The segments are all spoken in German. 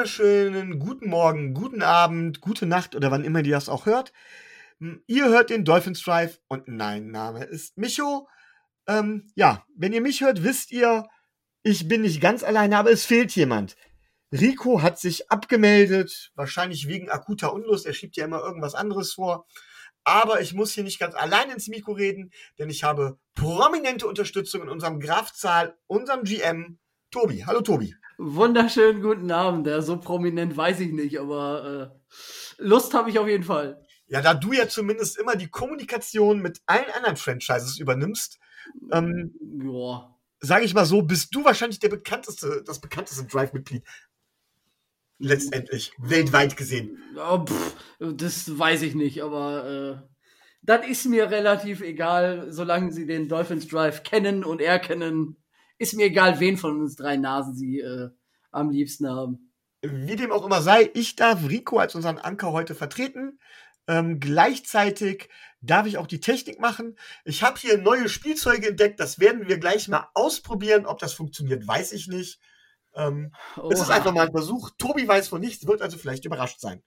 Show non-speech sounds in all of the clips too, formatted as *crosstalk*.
Wunderschönen guten Morgen, guten Abend, gute Nacht oder wann immer ihr das auch hört. Hm, ihr hört den Dolphins Drive und mein Name ist Micho. Ähm, ja, wenn ihr mich hört, wisst ihr, ich bin nicht ganz alleine, aber es fehlt jemand. Rico hat sich abgemeldet, wahrscheinlich wegen akuter Unlust. Er schiebt ja immer irgendwas anderes vor. Aber ich muss hier nicht ganz allein ins Mikro reden, denn ich habe prominente Unterstützung in unserem Grafzahl, unserem GM, Tobi. Hallo Tobi. Wunderschönen guten Abend. Ja, so prominent weiß ich nicht, aber äh, Lust habe ich auf jeden Fall. Ja, da du ja zumindest immer die Kommunikation mit allen anderen Franchises übernimmst, ähm, ja. sage ich mal so, bist du wahrscheinlich der bekannteste, das bekannteste Drive-Mitglied. Letztendlich, weltweit gesehen. Ja, pff, das weiß ich nicht, aber äh, das ist mir relativ egal, solange sie den Dolphins Drive kennen und erkennen. Ist mir egal, wen von uns drei Nasen sie äh, am liebsten haben. Wie dem auch immer sei, ich darf Rico als unseren Anker heute vertreten. Ähm, gleichzeitig darf ich auch die Technik machen. Ich habe hier neue Spielzeuge entdeckt. Das werden wir gleich mal ausprobieren. Ob das funktioniert, weiß ich nicht. Ähm, es ist einfach mal ein Versuch. Tobi weiß von nichts, wird also vielleicht überrascht sein.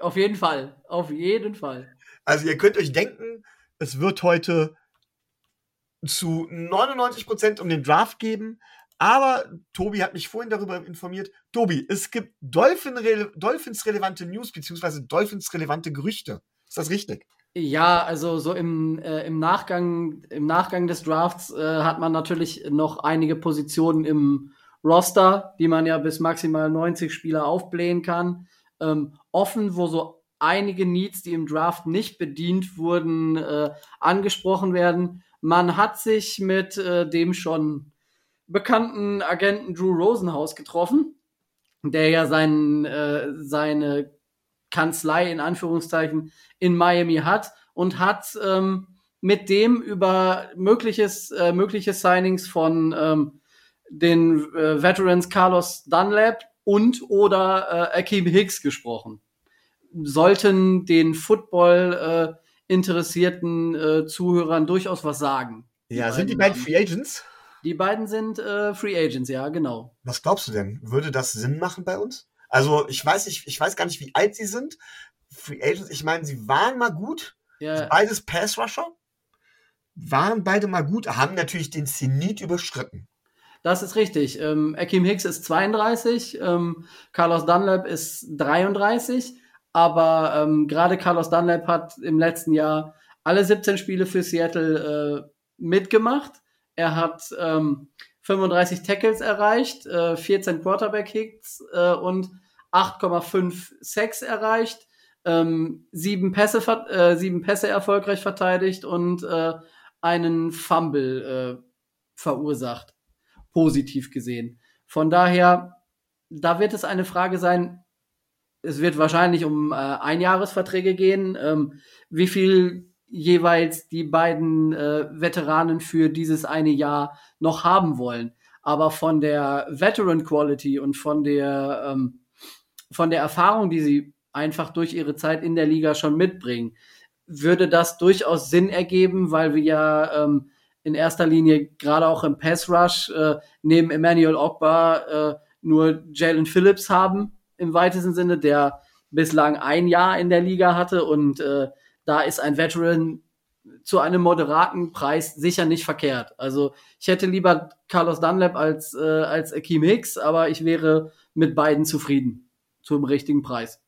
Auf jeden Fall. Auf jeden Fall. Also ihr könnt euch denken, es wird heute zu 99 Prozent um den Draft geben. Aber Tobi hat mich vorhin darüber informiert. Tobi, es gibt Dolphins-relevante News beziehungsweise Dolphins-relevante Gerüchte. Ist das richtig? Ja, also so im, äh, im, Nachgang, im Nachgang des Drafts äh, hat man natürlich noch einige Positionen im Roster, die man ja bis maximal 90 Spieler aufblähen kann. Ähm, offen, wo so einige Needs, die im Draft nicht bedient wurden, äh, angesprochen werden. Man hat sich mit äh, dem schon bekannten Agenten Drew Rosenhaus getroffen, der ja sein, äh, seine Kanzlei in Anführungszeichen in Miami hat und hat ähm, mit dem über mögliches, äh, mögliche Signings von ähm, den äh, Veterans Carlos Dunlap und oder äh, Akeem Hicks gesprochen. Sollten den Football äh, interessierten äh, Zuhörern durchaus was sagen. Ja, die sind die beiden Free Agents? Die beiden sind äh, Free Agents, ja, genau. Was glaubst du denn? Würde das Sinn machen bei uns? Also, ich weiß nicht, ich weiß gar nicht, wie alt sie sind. Free Agents, ich meine, sie waren mal gut. Ja. Beides Pass Rusher. Waren beide mal gut, haben natürlich den Zenit überschritten. Das ist richtig. Ähm, Akeem Hicks ist 32, ähm, Carlos Dunlap ist 33, aber ähm, gerade Carlos Dunlap hat im letzten Jahr alle 17 Spiele für Seattle äh, mitgemacht er hat ähm, 35 Tackles erreicht, äh, 14 Quarterback-Hits äh, und 8,5 Sacks erreicht, ähm, sieben, Pässe, äh, sieben Pässe erfolgreich verteidigt und äh, einen Fumble äh, verursacht. Positiv gesehen. Von daher, da wird es eine Frage sein, es wird wahrscheinlich um äh, Einjahresverträge gehen. Ähm, wie viel jeweils die beiden äh, Veteranen für dieses eine Jahr noch haben wollen. Aber von der Veteran Quality und von der, ähm, von der Erfahrung, die sie einfach durch ihre Zeit in der Liga schon mitbringen, würde das durchaus Sinn ergeben, weil wir ja ähm, in erster Linie gerade auch im Pass Rush äh, neben Emmanuel Ogba äh, nur Jalen Phillips haben im weitesten Sinne, der bislang ein Jahr in der Liga hatte und äh, da ist ein Veteran zu einem moderaten Preis sicher nicht verkehrt. Also ich hätte lieber Carlos Dunlap als, äh, als Akeem Hicks, aber ich wäre mit beiden zufrieden zum richtigen Preis.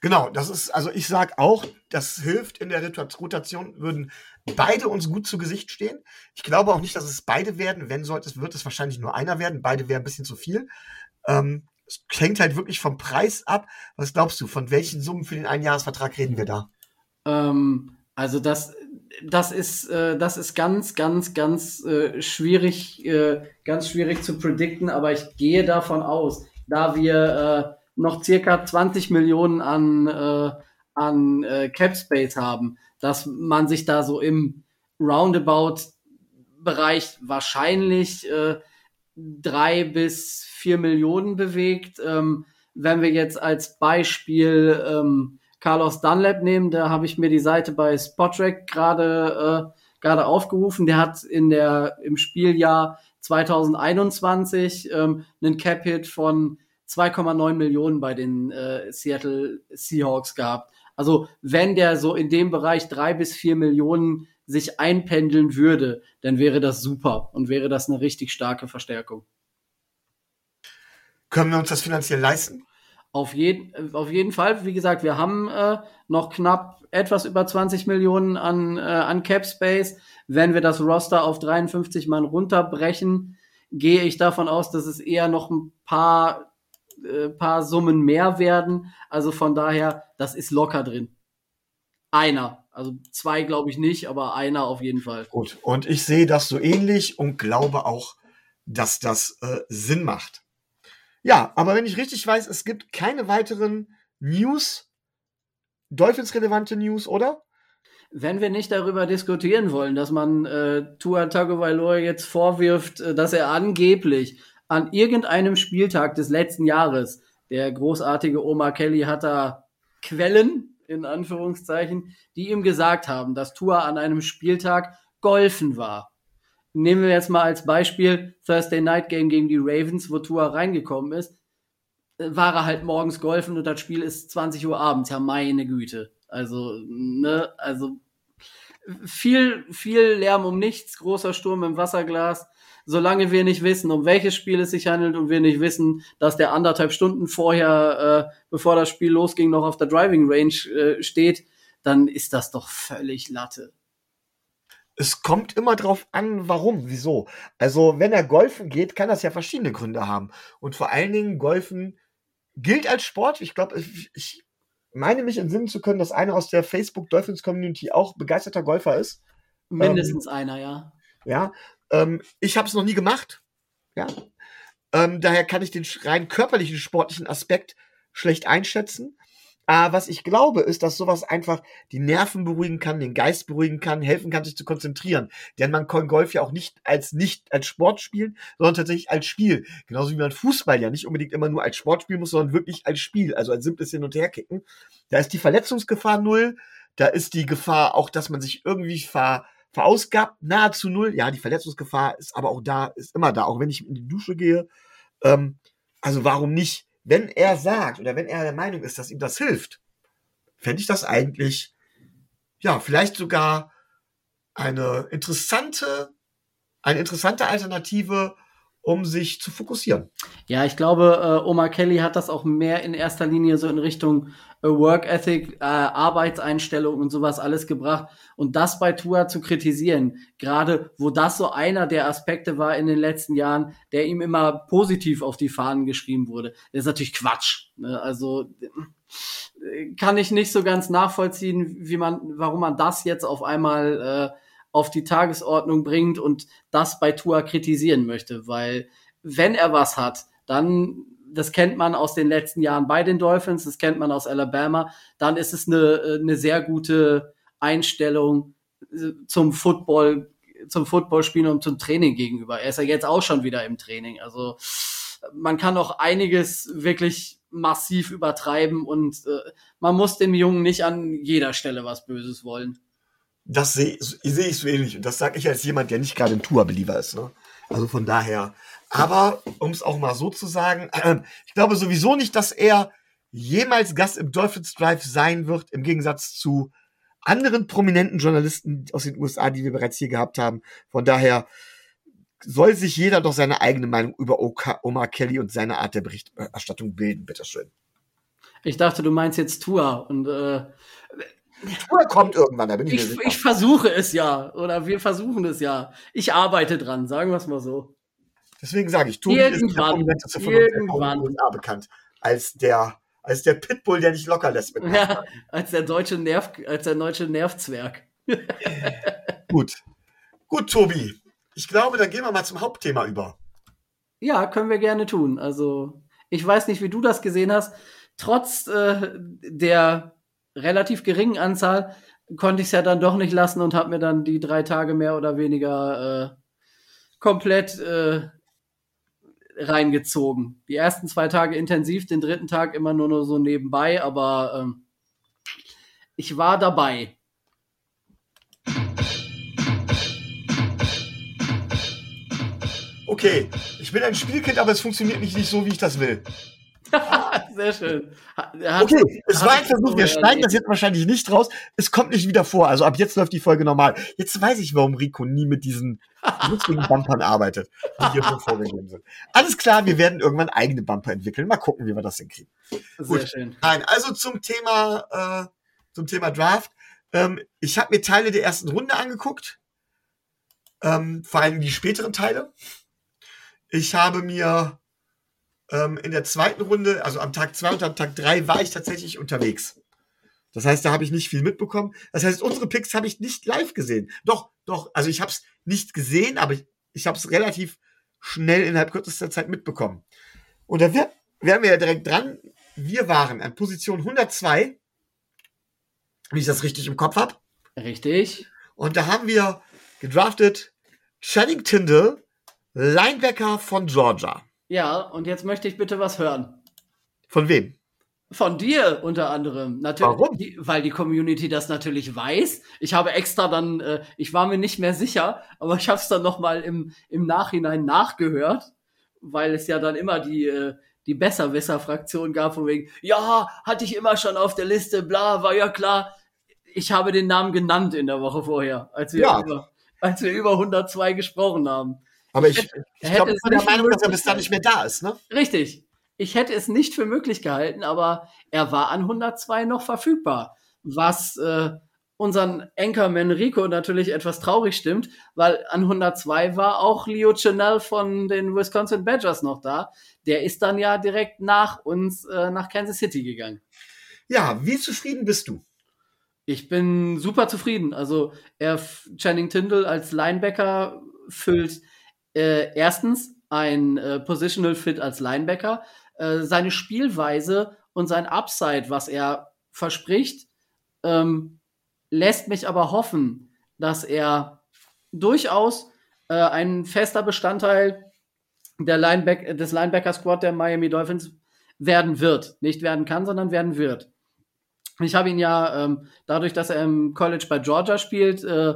Genau, das ist, also ich sag auch, das hilft in der Rotation, würden beide uns gut zu Gesicht stehen. Ich glaube auch nicht, dass es beide werden. Wenn sollte es, wird es wahrscheinlich nur einer werden. Beide wären ein bisschen zu viel. Ähm, es hängt halt wirklich vom Preis ab. Was glaubst du, von welchen Summen für den Einjahresvertrag reden wir da? Ähm, also das, das ist, äh, das ist ganz, ganz, ganz äh, schwierig, äh, ganz schwierig zu predikten, aber ich gehe davon aus, da wir äh, noch circa 20 Millionen an, äh, an äh, Cap Space haben, dass man sich da so im Roundabout Bereich wahrscheinlich äh, drei bis vier Millionen bewegt. Ähm, wenn wir jetzt als Beispiel ähm, Carlos Dunlap nehmen, da habe ich mir die Seite bei Spotrack gerade äh, gerade aufgerufen. Der hat in der im Spieljahr 2021 ähm, einen Cap Hit von 2,9 Millionen bei den äh, Seattle Seahawks gehabt. Also wenn der so in dem Bereich drei bis vier Millionen sich einpendeln würde, dann wäre das super und wäre das eine richtig starke Verstärkung. Können wir uns das finanziell leisten? Auf jeden, auf jeden Fall. Wie gesagt, wir haben äh, noch knapp etwas über 20 Millionen an, äh, an Cap Space. Wenn wir das Roster auf 53 Mann runterbrechen, gehe ich davon aus, dass es eher noch ein paar, äh, paar Summen mehr werden. Also von daher, das ist locker drin. Einer. Also zwei glaube ich nicht, aber einer auf jeden Fall. Gut. Und ich sehe das so ähnlich und glaube auch, dass das äh, Sinn macht. Ja, aber wenn ich richtig weiß, es gibt keine weiteren News, Dolphins-relevante News, oder? Wenn wir nicht darüber diskutieren wollen, dass man äh, Tua Tagovailoa jetzt vorwirft, äh, dass er angeblich an irgendeinem Spieltag des letzten Jahres, der großartige Omar Kelly hat da Quellen, in Anführungszeichen, die ihm gesagt haben, dass Tua an einem Spieltag golfen war nehmen wir jetzt mal als Beispiel Thursday Night Game gegen die Ravens, wo Tua reingekommen ist, äh, war er halt morgens golfen und das Spiel ist 20 Uhr abends. Ja, meine Güte. Also, ne, also viel, viel Lärm um nichts, großer Sturm im Wasserglas. Solange wir nicht wissen, um welches Spiel es sich handelt und wir nicht wissen, dass der anderthalb Stunden vorher, äh, bevor das Spiel losging, noch auf der Driving Range äh, steht, dann ist das doch völlig Latte es kommt immer drauf an, warum, wieso. Also, wenn er golfen geht, kann das ja verschiedene Gründe haben. Und vor allen Dingen, golfen gilt als Sport. Ich glaube, ich, ich meine mich entsinnen zu können, dass einer aus der Facebook Dolphins Community auch begeisterter Golfer ist. Mindestens ähm, einer, ja. Ja. Ähm, ich habe es noch nie gemacht. Ja. Ähm, daher kann ich den rein körperlichen, sportlichen Aspekt schlecht einschätzen. Aber was ich glaube, ist, dass sowas einfach die Nerven beruhigen kann, den Geist beruhigen kann, helfen kann, sich zu konzentrieren. Denn man kann Golf ja auch nicht als nicht als Sport spielen, sondern tatsächlich als Spiel. Genauso wie man Fußball ja nicht unbedingt immer nur als Sport spielen muss, sondern wirklich als Spiel, also als simples Hin- und Herkicken. Da ist die Verletzungsgefahr null. Da ist die Gefahr auch, dass man sich irgendwie ver, verausgabt, nahezu null. Ja, die Verletzungsgefahr ist aber auch da, ist immer da, auch wenn ich in die Dusche gehe. Ähm, also warum nicht? Wenn er sagt oder wenn er der Meinung ist, dass ihm das hilft, fände ich das eigentlich, ja, vielleicht sogar eine interessante, eine interessante Alternative, um sich zu fokussieren. Ja, ich glaube, äh, Omar Kelly hat das auch mehr in erster Linie so in Richtung äh, Work Ethic, äh, Arbeitseinstellung und sowas alles gebracht. Und das bei Tua zu kritisieren, gerade wo das so einer der Aspekte war in den letzten Jahren, der ihm immer positiv auf die Fahnen geschrieben wurde, das ist natürlich Quatsch. Ne? Also äh, kann ich nicht so ganz nachvollziehen, wie man, warum man das jetzt auf einmal äh, auf die Tagesordnung bringt und das bei Tua kritisieren möchte, weil wenn er was hat, dann das kennt man aus den letzten Jahren bei den Dolphins, das kennt man aus Alabama, dann ist es eine, eine sehr gute Einstellung äh, zum Football, zum Footballspielen und zum Training gegenüber. Er ist ja jetzt auch schon wieder im Training. Also man kann auch einiges wirklich massiv übertreiben und äh, man muss dem Jungen nicht an jeder Stelle was Böses wollen das sehe seh ich so ähnlich. Und das sage ich als jemand, der nicht gerade ein Tour-Believer ist. Ne? Also von daher. Aber um es auch mal so zu sagen, äh, ich glaube sowieso nicht, dass er jemals Gast im Dolphins Drive sein wird, im Gegensatz zu anderen prominenten Journalisten aus den USA, die wir bereits hier gehabt haben. Von daher soll sich jeder doch seine eigene Meinung über Omar Kelly und seine Art der Berichterstattung bilden, bitteschön. Ich dachte, du meinst jetzt Tour und äh, *laughs* Tour kommt irgendwann, da bin ich, ich mir sicher. Ich versuche es ja. Oder wir versuchen es ja. Ich arbeite dran, sagen wir es mal so. Deswegen sage ich, Tobi irgendwann, ist der irgendwann. USA bekannt. Als der, als der Pitbull, der nicht locker lässt. Mit ja, als der deutsche Nerv, als der deutsche Nervzwerg. *laughs* Gut. Gut, Tobi. Ich glaube, dann gehen wir mal zum Hauptthema über. Ja, können wir gerne tun. Also, ich weiß nicht, wie du das gesehen hast. Trotz äh, der relativ geringen Anzahl konnte ich es ja dann doch nicht lassen und habe mir dann die drei Tage mehr oder weniger äh, komplett äh, reingezogen. Die ersten zwei Tage intensiv, den dritten Tag immer nur, nur so nebenbei, aber ähm, ich war dabei. Okay, ich bin ein Spielkind, aber es funktioniert nicht, nicht so, wie ich das will. *laughs* Sehr schön. Okay, es war ein Versuch, wir schneiden das jetzt wahrscheinlich nicht raus. Es kommt nicht wieder vor. Also ab jetzt läuft die Folge normal. Jetzt weiß ich, warum Rico nie mit diesen lustigen *laughs* Bumpern arbeitet, die hier vorgegeben sind. Alles klar, wir werden irgendwann eigene Bumper entwickeln. Mal gucken, wie wir das hinkriegen. Sehr Gut. schön. Nein, also zum Thema, äh, zum Thema Draft. Ähm, ich habe mir Teile der ersten Runde angeguckt. Ähm, vor allem die späteren Teile. Ich habe mir ähm, in der zweiten Runde, also am Tag zwei und am Tag drei, war ich tatsächlich unterwegs. Das heißt, da habe ich nicht viel mitbekommen. Das heißt, unsere Picks habe ich nicht live gesehen. Doch, doch, also ich habe es nicht gesehen, aber ich, ich habe es relativ schnell innerhalb kürzester Zeit mitbekommen. Und da wären wir ja direkt dran. Wir waren an Position 102, wenn ich das richtig im Kopf habe. Richtig. Und da haben wir gedraftet Channing Tyndall, Linebacker von Georgia. Ja, und jetzt möchte ich bitte was hören. Von wem? Von dir unter anderem. Natürlich, Warum? Die, weil die Community das natürlich weiß. Ich habe extra dann, äh, ich war mir nicht mehr sicher, aber ich habe es dann nochmal im, im Nachhinein nachgehört, weil es ja dann immer die, äh, die Besserwisser-Fraktion gab, von wegen, ja, hatte ich immer schon auf der Liste, bla, war ja klar. Ich habe den Namen genannt in der Woche vorher, als wir, ja. über, als wir über 102 gesprochen haben. Aber ich, ich glaube, ich bin der Meinung, dass er bis dahin nicht mehr da ist, ne? Richtig. Ich hätte es nicht für möglich gehalten, aber er war an 102 noch verfügbar. Was äh, unseren Anchorman Rico natürlich etwas traurig stimmt, weil an 102 war auch Leo Chanel von den Wisconsin Badgers noch da. Der ist dann ja direkt nach uns äh, nach Kansas City gegangen. Ja, wie zufrieden bist du? Ich bin super zufrieden. Also er Channing Tyndall als Linebacker füllt äh, erstens ein äh, Positional Fit als Linebacker, äh, seine Spielweise und sein Upside, was er verspricht, ähm, lässt mich aber hoffen, dass er durchaus äh, ein fester Bestandteil der Lineback des Linebacker-Squad der Miami Dolphins werden wird. Nicht werden kann, sondern werden wird. Ich habe ihn ja ähm, dadurch, dass er im College bei Georgia spielt, äh,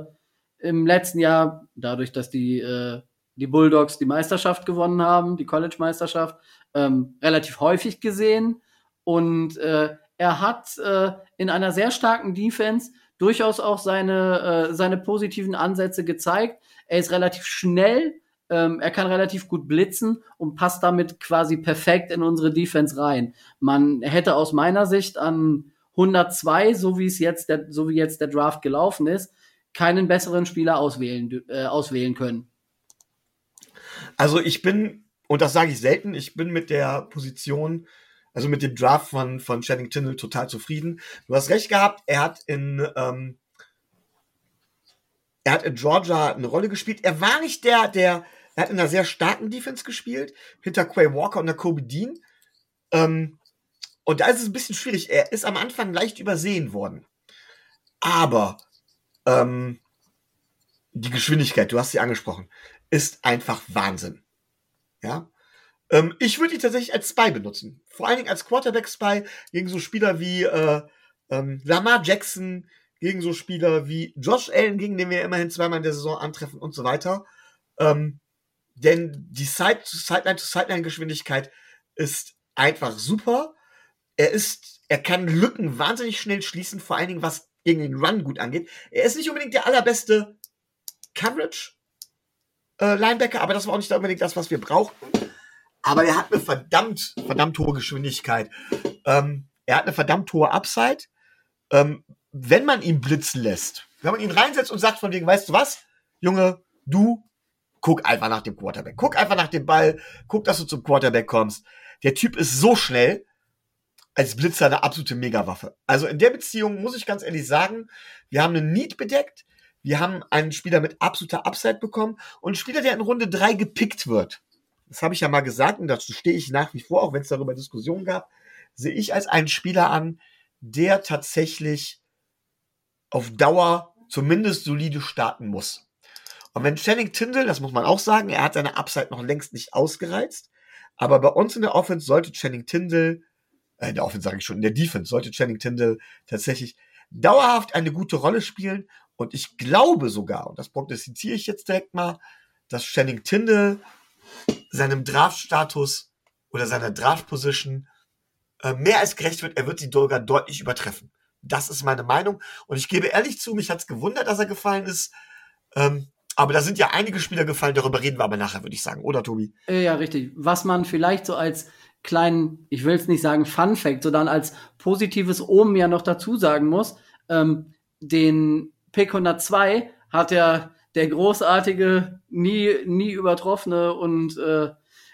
im letzten Jahr, dadurch, dass die äh, die Bulldogs die Meisterschaft gewonnen haben, die College-Meisterschaft, ähm, relativ häufig gesehen. Und äh, er hat äh, in einer sehr starken Defense durchaus auch seine, äh, seine positiven Ansätze gezeigt. Er ist relativ schnell, ähm, er kann relativ gut blitzen und passt damit quasi perfekt in unsere Defense rein. Man hätte aus meiner Sicht an 102, so wie es jetzt der, so wie jetzt der Draft gelaufen ist, keinen besseren Spieler auswählen, äh, auswählen können. Also ich bin, und das sage ich selten, ich bin mit der Position, also mit dem Draft von, von Channing Tindall total zufrieden. Du hast recht gehabt, er hat in, ähm, er hat in Georgia eine Rolle gespielt. Er war nicht der, der, er hat in einer sehr starken Defense gespielt, hinter Quay Walker und der Kobe Dean. Ähm, und da ist es ein bisschen schwierig. Er ist am Anfang leicht übersehen worden. Aber ähm, die Geschwindigkeit, du hast sie angesprochen ist einfach Wahnsinn. Ja. Ähm, ich würde ihn tatsächlich als Spy benutzen. Vor allen Dingen als Quarterback-Spy gegen so Spieler wie äh, ähm, Lamar Jackson, gegen so Spieler wie Josh Allen, gegen den wir immerhin zweimal in der Saison antreffen und so weiter. Ähm, denn die Sideline-to-Sideline-Geschwindigkeit ist einfach super. Er ist, er kann Lücken wahnsinnig schnell schließen, vor allen Dingen was gegen den Run gut angeht. Er ist nicht unbedingt der allerbeste Coverage äh, Linebacker, aber das war auch nicht unbedingt das, was wir brauchten. Aber er hat eine verdammt, verdammt hohe Geschwindigkeit. Ähm, er hat eine verdammt hohe Upside. Ähm, wenn man ihn blitzen lässt, wenn man ihn reinsetzt und sagt von wegen, weißt du was, Junge, du guck einfach nach dem Quarterback. Guck einfach nach dem Ball. Guck, dass du zum Quarterback kommst. Der Typ ist so schnell, als Blitzer eine absolute Megawaffe. Also in der Beziehung muss ich ganz ehrlich sagen, wir haben einen Need bedeckt. Wir haben einen Spieler mit absoluter Upside bekommen und einen Spieler, der in Runde drei gepickt wird. Das habe ich ja mal gesagt und dazu stehe ich nach wie vor, auch wenn es darüber Diskussionen gab, sehe ich als einen Spieler an, der tatsächlich auf Dauer zumindest solide starten muss. Und wenn Channing Tindall, das muss man auch sagen, er hat seine Upside noch längst nicht ausgereizt, aber bei uns in der Offense sollte Channing Tindall, äh, in der Offense sage ich schon, in der Defense sollte Channing Tindall tatsächlich dauerhaft eine gute Rolle spielen und ich glaube sogar, und das prognostiziere ich jetzt direkt mal, dass Channing Tindall seinem Draftstatus oder seiner Draftposition äh, mehr als gerecht wird. Er wird sie sogar deutlich übertreffen. Das ist meine Meinung. Und ich gebe ehrlich zu, mich hat's gewundert, dass er gefallen ist. Ähm, aber da sind ja einige Spieler gefallen, darüber reden wir aber nachher, würde ich sagen, oder Tobi? Äh, ja, richtig. Was man vielleicht so als kleinen, ich will es nicht sagen Fun Fact, sondern als positives Omen ja noch dazu sagen muss, ähm, den Pick 102 hat ja der großartige, nie, nie übertroffene und äh,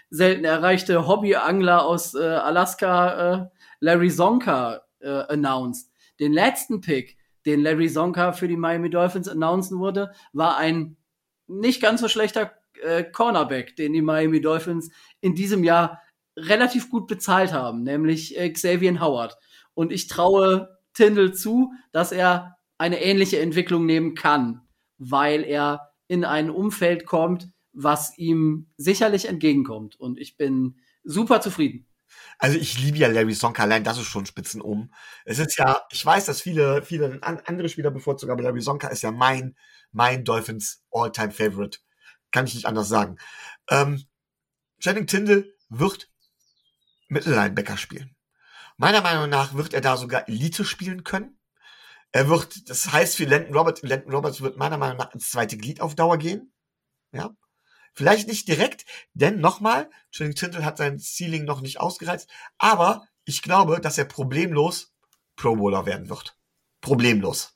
selten erreichte Hobbyangler aus äh, Alaska, äh, Larry Zonka, äh, announced. Den letzten Pick, den Larry Zonka für die Miami Dolphins announcen wurde, war ein nicht ganz so schlechter äh, Cornerback, den die Miami Dolphins in diesem Jahr relativ gut bezahlt haben, nämlich äh, Xavier Howard. Und ich traue Tindall zu, dass er eine ähnliche Entwicklung nehmen kann, weil er in ein Umfeld kommt, was ihm sicherlich entgegenkommt. Und ich bin super zufrieden. Also ich liebe ja Larry Sonka, allein das ist schon Spitzen um. Es ist ja, ich weiß, dass viele, viele andere Spieler bevorzugen, aber Larry Sonka ist ja mein, mein Dolphins All-Time Favorite. Kann ich nicht anders sagen. Ähm, Channing Tindall wird Mittellinebacker spielen. Meiner Meinung nach wird er da sogar Elite spielen können. Er wird, das heißt für Landon Roberts, Landon Roberts wird meiner Meinung nach ins zweite Glied auf Dauer gehen. Ja. Vielleicht nicht direkt, denn nochmal, Channing Tindall hat sein Ceiling noch nicht ausgereizt, aber ich glaube, dass er problemlos Pro Bowler werden wird. Problemlos.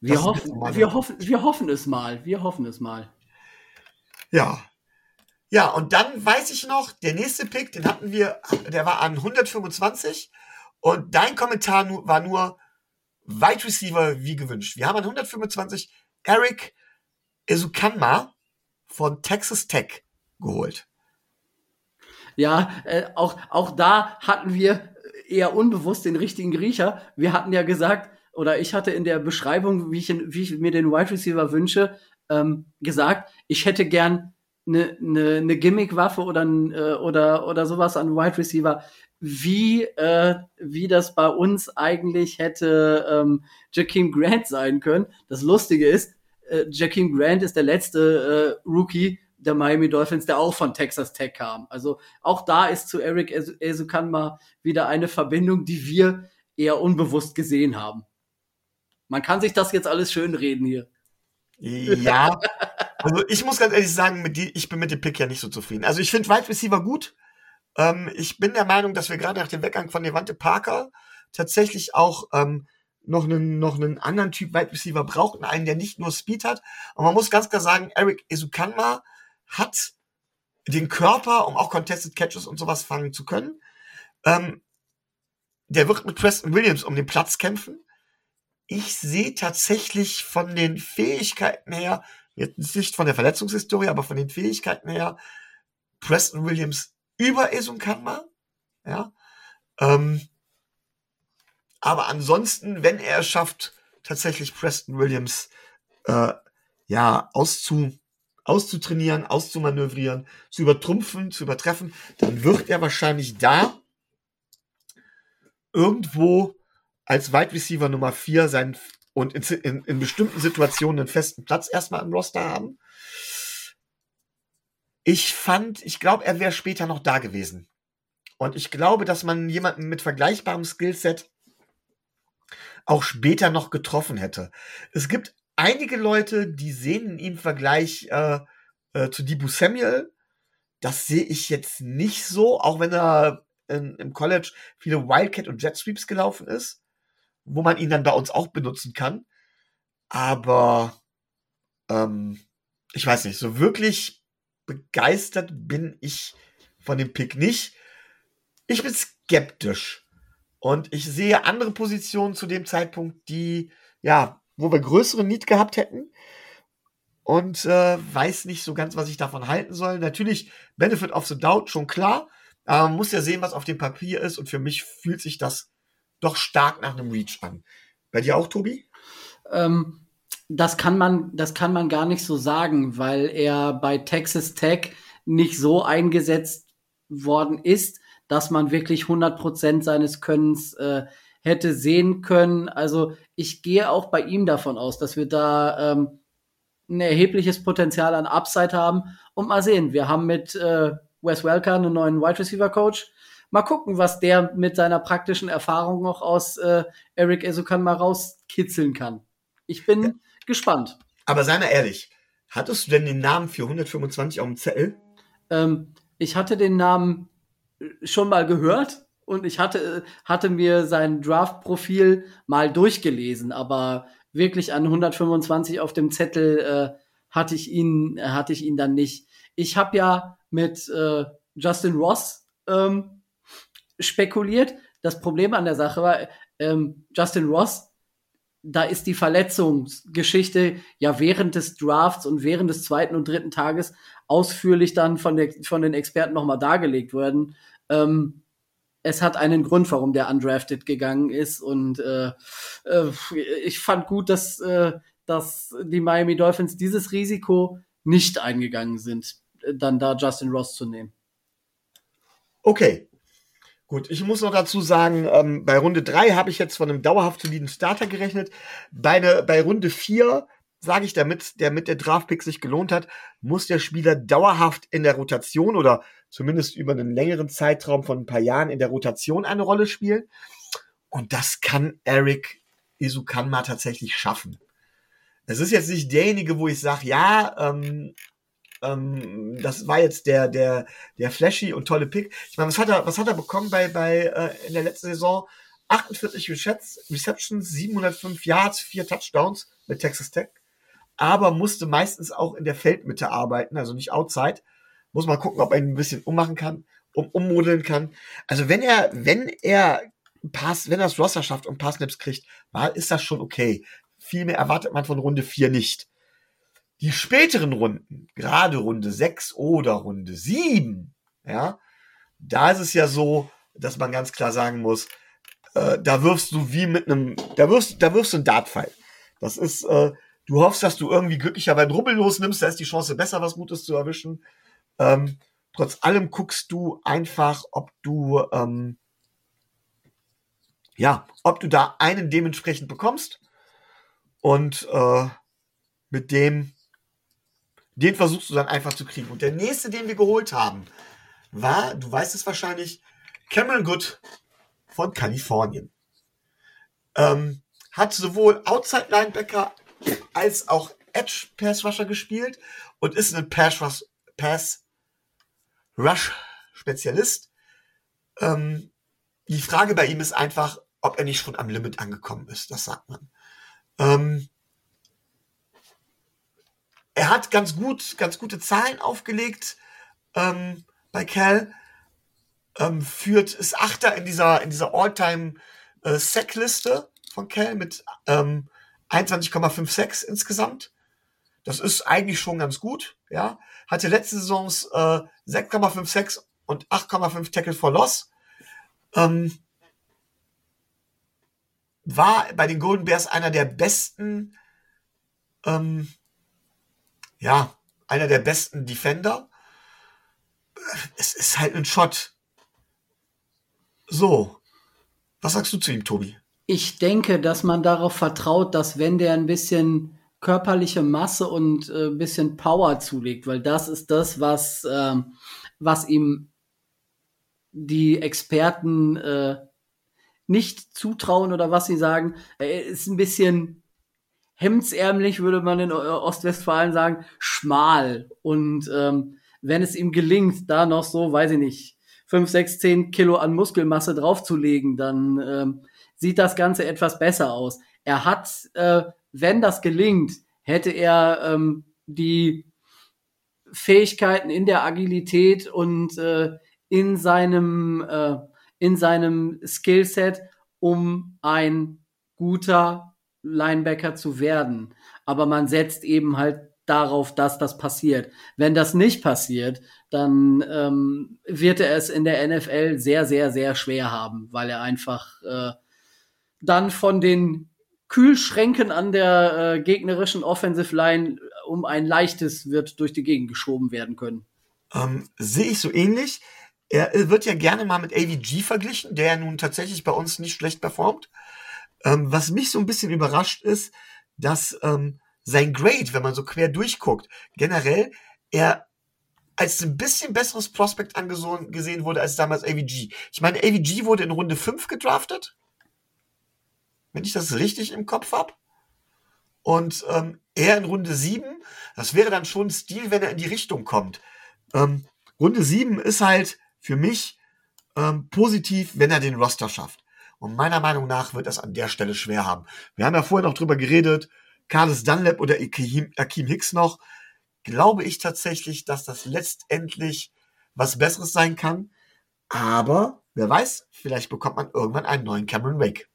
Wir hoffen, wir hoffen, wir hoffen es mal. Wir hoffen es mal. Ja, ja, und dann weiß ich noch, der nächste Pick, den hatten wir, der war an 125 und dein Kommentar war nur Wide Receiver wie gewünscht. Wir haben an 125 Eric Esukanma von Texas Tech geholt. Ja, äh, auch, auch da hatten wir eher unbewusst den richtigen Griecher. Wir hatten ja gesagt, oder ich hatte in der Beschreibung, wie ich, wie ich mir den Wide Receiver wünsche, ähm, gesagt, ich hätte gern eine, eine, eine Gimmick-Waffe oder, äh, oder, oder sowas an Wide Receiver, wie, äh, wie das bei uns eigentlich hätte ähm, Jakeem Grant sein können. Das Lustige ist, äh, Jakeem Grant ist der letzte äh, Rookie der Miami Dolphins, der auch von Texas Tech kam. Also auch da ist zu Eric Esukanma wieder eine Verbindung, die wir eher unbewusst gesehen haben. Man kann sich das jetzt alles schön reden hier. Ja, also ich muss ganz ehrlich sagen, mit die, ich bin mit dem Pick ja nicht so zufrieden. Also ich finde Wide Receiver gut. Ähm, ich bin der Meinung, dass wir gerade nach dem Weggang von Devante Parker tatsächlich auch ähm, noch einen, noch einen anderen Typ Wide Receiver brauchten, einen, der nicht nur Speed hat. Und man muss ganz klar sagen, Eric Esukanma hat den Körper, um auch Contested Catches und sowas fangen zu können. Ähm, der wird mit Preston Williams um den Platz kämpfen. Ich sehe tatsächlich von den Fähigkeiten her jetzt nicht von der Verletzungshistorie, aber von den Fähigkeiten her, Preston Williams über Esun Kanma, ja, ähm, aber ansonsten, wenn er es schafft, tatsächlich Preston Williams äh, ja auszu, auszutrainieren, auszumanövrieren, zu übertrumpfen, zu übertreffen, dann wird er wahrscheinlich da irgendwo als Wide Receiver Nummer 4 seinen und in, in, in bestimmten Situationen einen festen Platz erstmal im Roster haben. Ich fand, ich glaube, er wäre später noch da gewesen. Und ich glaube, dass man jemanden mit vergleichbarem Skillset auch später noch getroffen hätte. Es gibt einige Leute, die sehen in ihm Vergleich äh, äh, zu Dibu Samuel. Das sehe ich jetzt nicht so, auch wenn er in, im College viele Wildcat und Jet Sweeps gelaufen ist wo man ihn dann bei uns auch benutzen kann. Aber ähm, ich weiß nicht, so wirklich begeistert bin ich von dem Pick nicht. Ich bin skeptisch. Und ich sehe andere Positionen zu dem Zeitpunkt, die, ja, wo wir größere Need gehabt hätten. Und äh, weiß nicht so ganz, was ich davon halten soll. Natürlich, Benefit of the Doubt, schon klar. Aber man muss ja sehen, was auf dem Papier ist. Und für mich fühlt sich das doch stark nach einem Reach an. Bei dir auch, Tobi? Ähm, das kann man, das kann man gar nicht so sagen, weil er bei Texas Tech nicht so eingesetzt worden ist, dass man wirklich 100% seines Könnens äh, hätte sehen können. Also ich gehe auch bei ihm davon aus, dass wir da ähm, ein erhebliches Potenzial an Upside haben. Und mal sehen, wir haben mit äh, Wes Welker einen neuen Wide Receiver Coach mal gucken, was der mit seiner praktischen Erfahrung noch aus äh, Eric Esukan mal rauskitzeln kann. Ich bin ja. gespannt. Aber sei mal ehrlich, hattest du denn den Namen für 125 auf dem Zettel? Ähm, ich hatte den Namen äh, schon mal gehört und ich hatte, hatte mir sein Draft-Profil mal durchgelesen, aber wirklich an 125 auf dem Zettel äh, hatte ich ihn, hatte ich ihn dann nicht. Ich habe ja mit äh, Justin Ross ähm, spekuliert. Das Problem an der Sache war, ähm, Justin Ross, da ist die Verletzungsgeschichte ja während des Drafts und während des zweiten und dritten Tages ausführlich dann von, der, von den Experten nochmal dargelegt worden. Ähm, es hat einen Grund, warum der undrafted gegangen ist. Und äh, äh, ich fand gut, dass, äh, dass die Miami Dolphins dieses Risiko nicht eingegangen sind, dann da Justin Ross zu nehmen. Okay. Gut, ich muss noch dazu sagen, ähm, bei Runde 3 habe ich jetzt von einem dauerhaft soliden Starter gerechnet. Bei, ne, bei Runde 4 sage ich, damit der mit der Draftpick sich gelohnt hat, muss der Spieler dauerhaft in der Rotation oder zumindest über einen längeren Zeitraum von ein paar Jahren in der Rotation eine Rolle spielen. Und das kann Eric Isukanma tatsächlich schaffen. Es ist jetzt nicht derjenige, wo ich sage, ja, ähm, ähm, das war jetzt der, der, der flashy und tolle Pick. Ich meine, was hat er, was hat er bekommen bei, bei äh, in der letzten Saison? 48 Receptions, 705 Yards, 4 Touchdowns mit Texas Tech. Aber musste meistens auch in der Feldmitte arbeiten, also nicht outside. Muss mal gucken, ob er ihn ein bisschen ummachen kann, um, ummodeln kann. Also wenn er, wenn er Pass, wenn er das Roster schafft und Passnaps kriegt, ist das schon okay. Viel mehr erwartet man von Runde 4 nicht. Die späteren Runden, gerade Runde 6 oder Runde 7, ja, da ist es ja so, dass man ganz klar sagen muss, äh, da wirfst du wie mit einem, da wirfst, da wirfst du einen Dartpfeil. Das ist, äh, du hoffst, dass du irgendwie glücklicherweise einen Rubbel losnimmst, da ist die Chance besser, was Gutes zu erwischen. Ähm, trotz allem guckst du einfach, ob du, ähm, ja, ob du da einen dementsprechend bekommst und äh, mit dem den versuchst du dann einfach zu kriegen. Und der nächste, den wir geholt haben, war, du weißt es wahrscheinlich, Cameron Good von Kalifornien. Ähm, hat sowohl Outside Linebacker als auch Edge Pass Rusher gespielt und ist ein Pass, Rush Spezialist. Ähm, die Frage bei ihm ist einfach, ob er nicht schon am Limit angekommen ist. Das sagt man. Ähm, er hat ganz gut, ganz gute Zahlen aufgelegt ähm, bei Cal. Ähm, führt, ist Achter in dieser, in dieser All-Time äh, Sack-Liste von Cal mit ähm, 21,56 insgesamt. Das ist eigentlich schon ganz gut, ja. Hatte letzte Saisons äh, 6,56 und 8,5 Tackle for Loss. Ähm, war bei den Golden Bears einer der besten ähm, ja, einer der besten Defender. Es ist halt ein Shot. So. Was sagst du zu ihm, Tobi? Ich denke, dass man darauf vertraut, dass wenn der ein bisschen körperliche Masse und äh, ein bisschen Power zulegt, weil das ist das, was, äh, was ihm die Experten äh, nicht zutrauen oder was sie sagen. Er ist ein bisschen hemdsärmlich, würde man in Ostwestfalen sagen, schmal. Und ähm, wenn es ihm gelingt, da noch so, weiß ich nicht, 5, 6, 10 Kilo an Muskelmasse draufzulegen, dann ähm, sieht das Ganze etwas besser aus. Er hat, äh, wenn das gelingt, hätte er ähm, die Fähigkeiten in der Agilität und äh, in seinem, äh, in seinem Skillset, um ein guter Linebacker zu werden. Aber man setzt eben halt darauf, dass das passiert. Wenn das nicht passiert, dann ähm, wird er es in der NFL sehr, sehr, sehr schwer haben, weil er einfach äh, dann von den Kühlschränken an der äh, gegnerischen Offensive Line um ein leichtes wird durch die Gegend geschoben werden können. Ähm, Sehe ich so ähnlich. Er wird ja gerne mal mit AVG verglichen, der ja nun tatsächlich bei uns nicht schlecht performt. Ähm, was mich so ein bisschen überrascht ist, dass ähm, sein Grade, wenn man so quer durchguckt, generell, er als ein bisschen besseres Prospect angesehen wurde als damals AVG. Ich meine, AVG wurde in Runde 5 gedraftet. Wenn ich das richtig im Kopf habe. Und ähm, er in Runde 7, das wäre dann schon Stil, wenn er in die Richtung kommt. Ähm, Runde 7 ist halt für mich ähm, positiv, wenn er den Roster schafft. Und meiner Meinung nach wird das an der Stelle schwer haben. Wir haben ja vorher noch drüber geredet, Carlos Dunlap oder Akeem Hicks noch. Glaube ich tatsächlich, dass das letztendlich was Besseres sein kann. Aber wer weiß, vielleicht bekommt man irgendwann einen neuen Cameron Wake.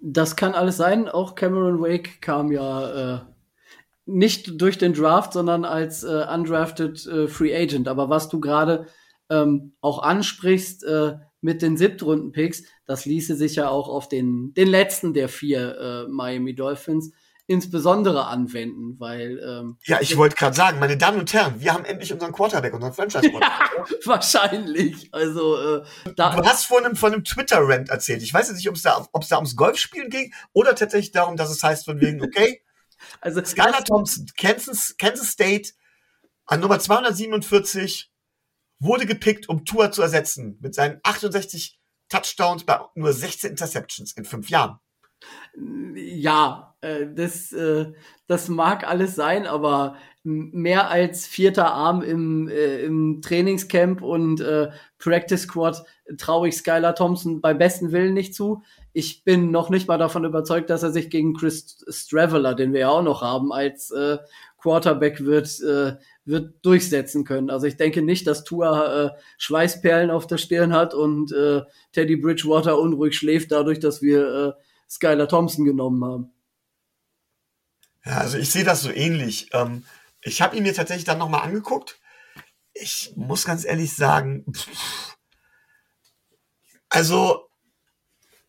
Das kann alles sein. Auch Cameron Wake kam ja äh, nicht durch den Draft, sondern als äh, undrafted äh, Free Agent. Aber was du gerade ähm, auch ansprichst äh, mit den Siebtrunden-Picks, das ließe sich ja auch auf den, den letzten der vier äh, Miami Dolphins insbesondere anwenden, weil ähm, ja, ich wollte gerade sagen, meine Damen und Herren, wir haben endlich unseren Quarterback, unseren Franchise *laughs* Quarterback. ja, wahrscheinlich. Also äh, da du hast von einem von einem Twitter Rant erzählt. Ich weiß jetzt nicht, ob es da ob es da ums Golfspielen ging oder tatsächlich darum, dass es heißt von wegen *laughs* okay. also Skylar Thompson, Kansas, Kansas State an Nummer 247 wurde gepickt, um Tour zu ersetzen mit seinen 68 Touchdowns bei nur 16 Interceptions in fünf Jahren. Ja, äh, das, äh, das mag alles sein, aber mehr als vierter Arm im, äh, im Trainingscamp und äh, Practice Squad traue ich Skylar Thompson bei besten Willen nicht zu. Ich bin noch nicht mal davon überzeugt, dass er sich gegen Chris Straveller, den wir ja auch noch haben, als äh, Quarterback wird, äh, wird durchsetzen können. Also ich denke nicht, dass Tua äh, Schweißperlen auf der Stirn hat und äh, Teddy Bridgewater unruhig schläft dadurch, dass wir äh, Skylar Thompson genommen haben. Ja, also ich sehe das so ähnlich. Ähm, ich habe ihn mir tatsächlich dann nochmal angeguckt. Ich muss ganz ehrlich sagen, pff, also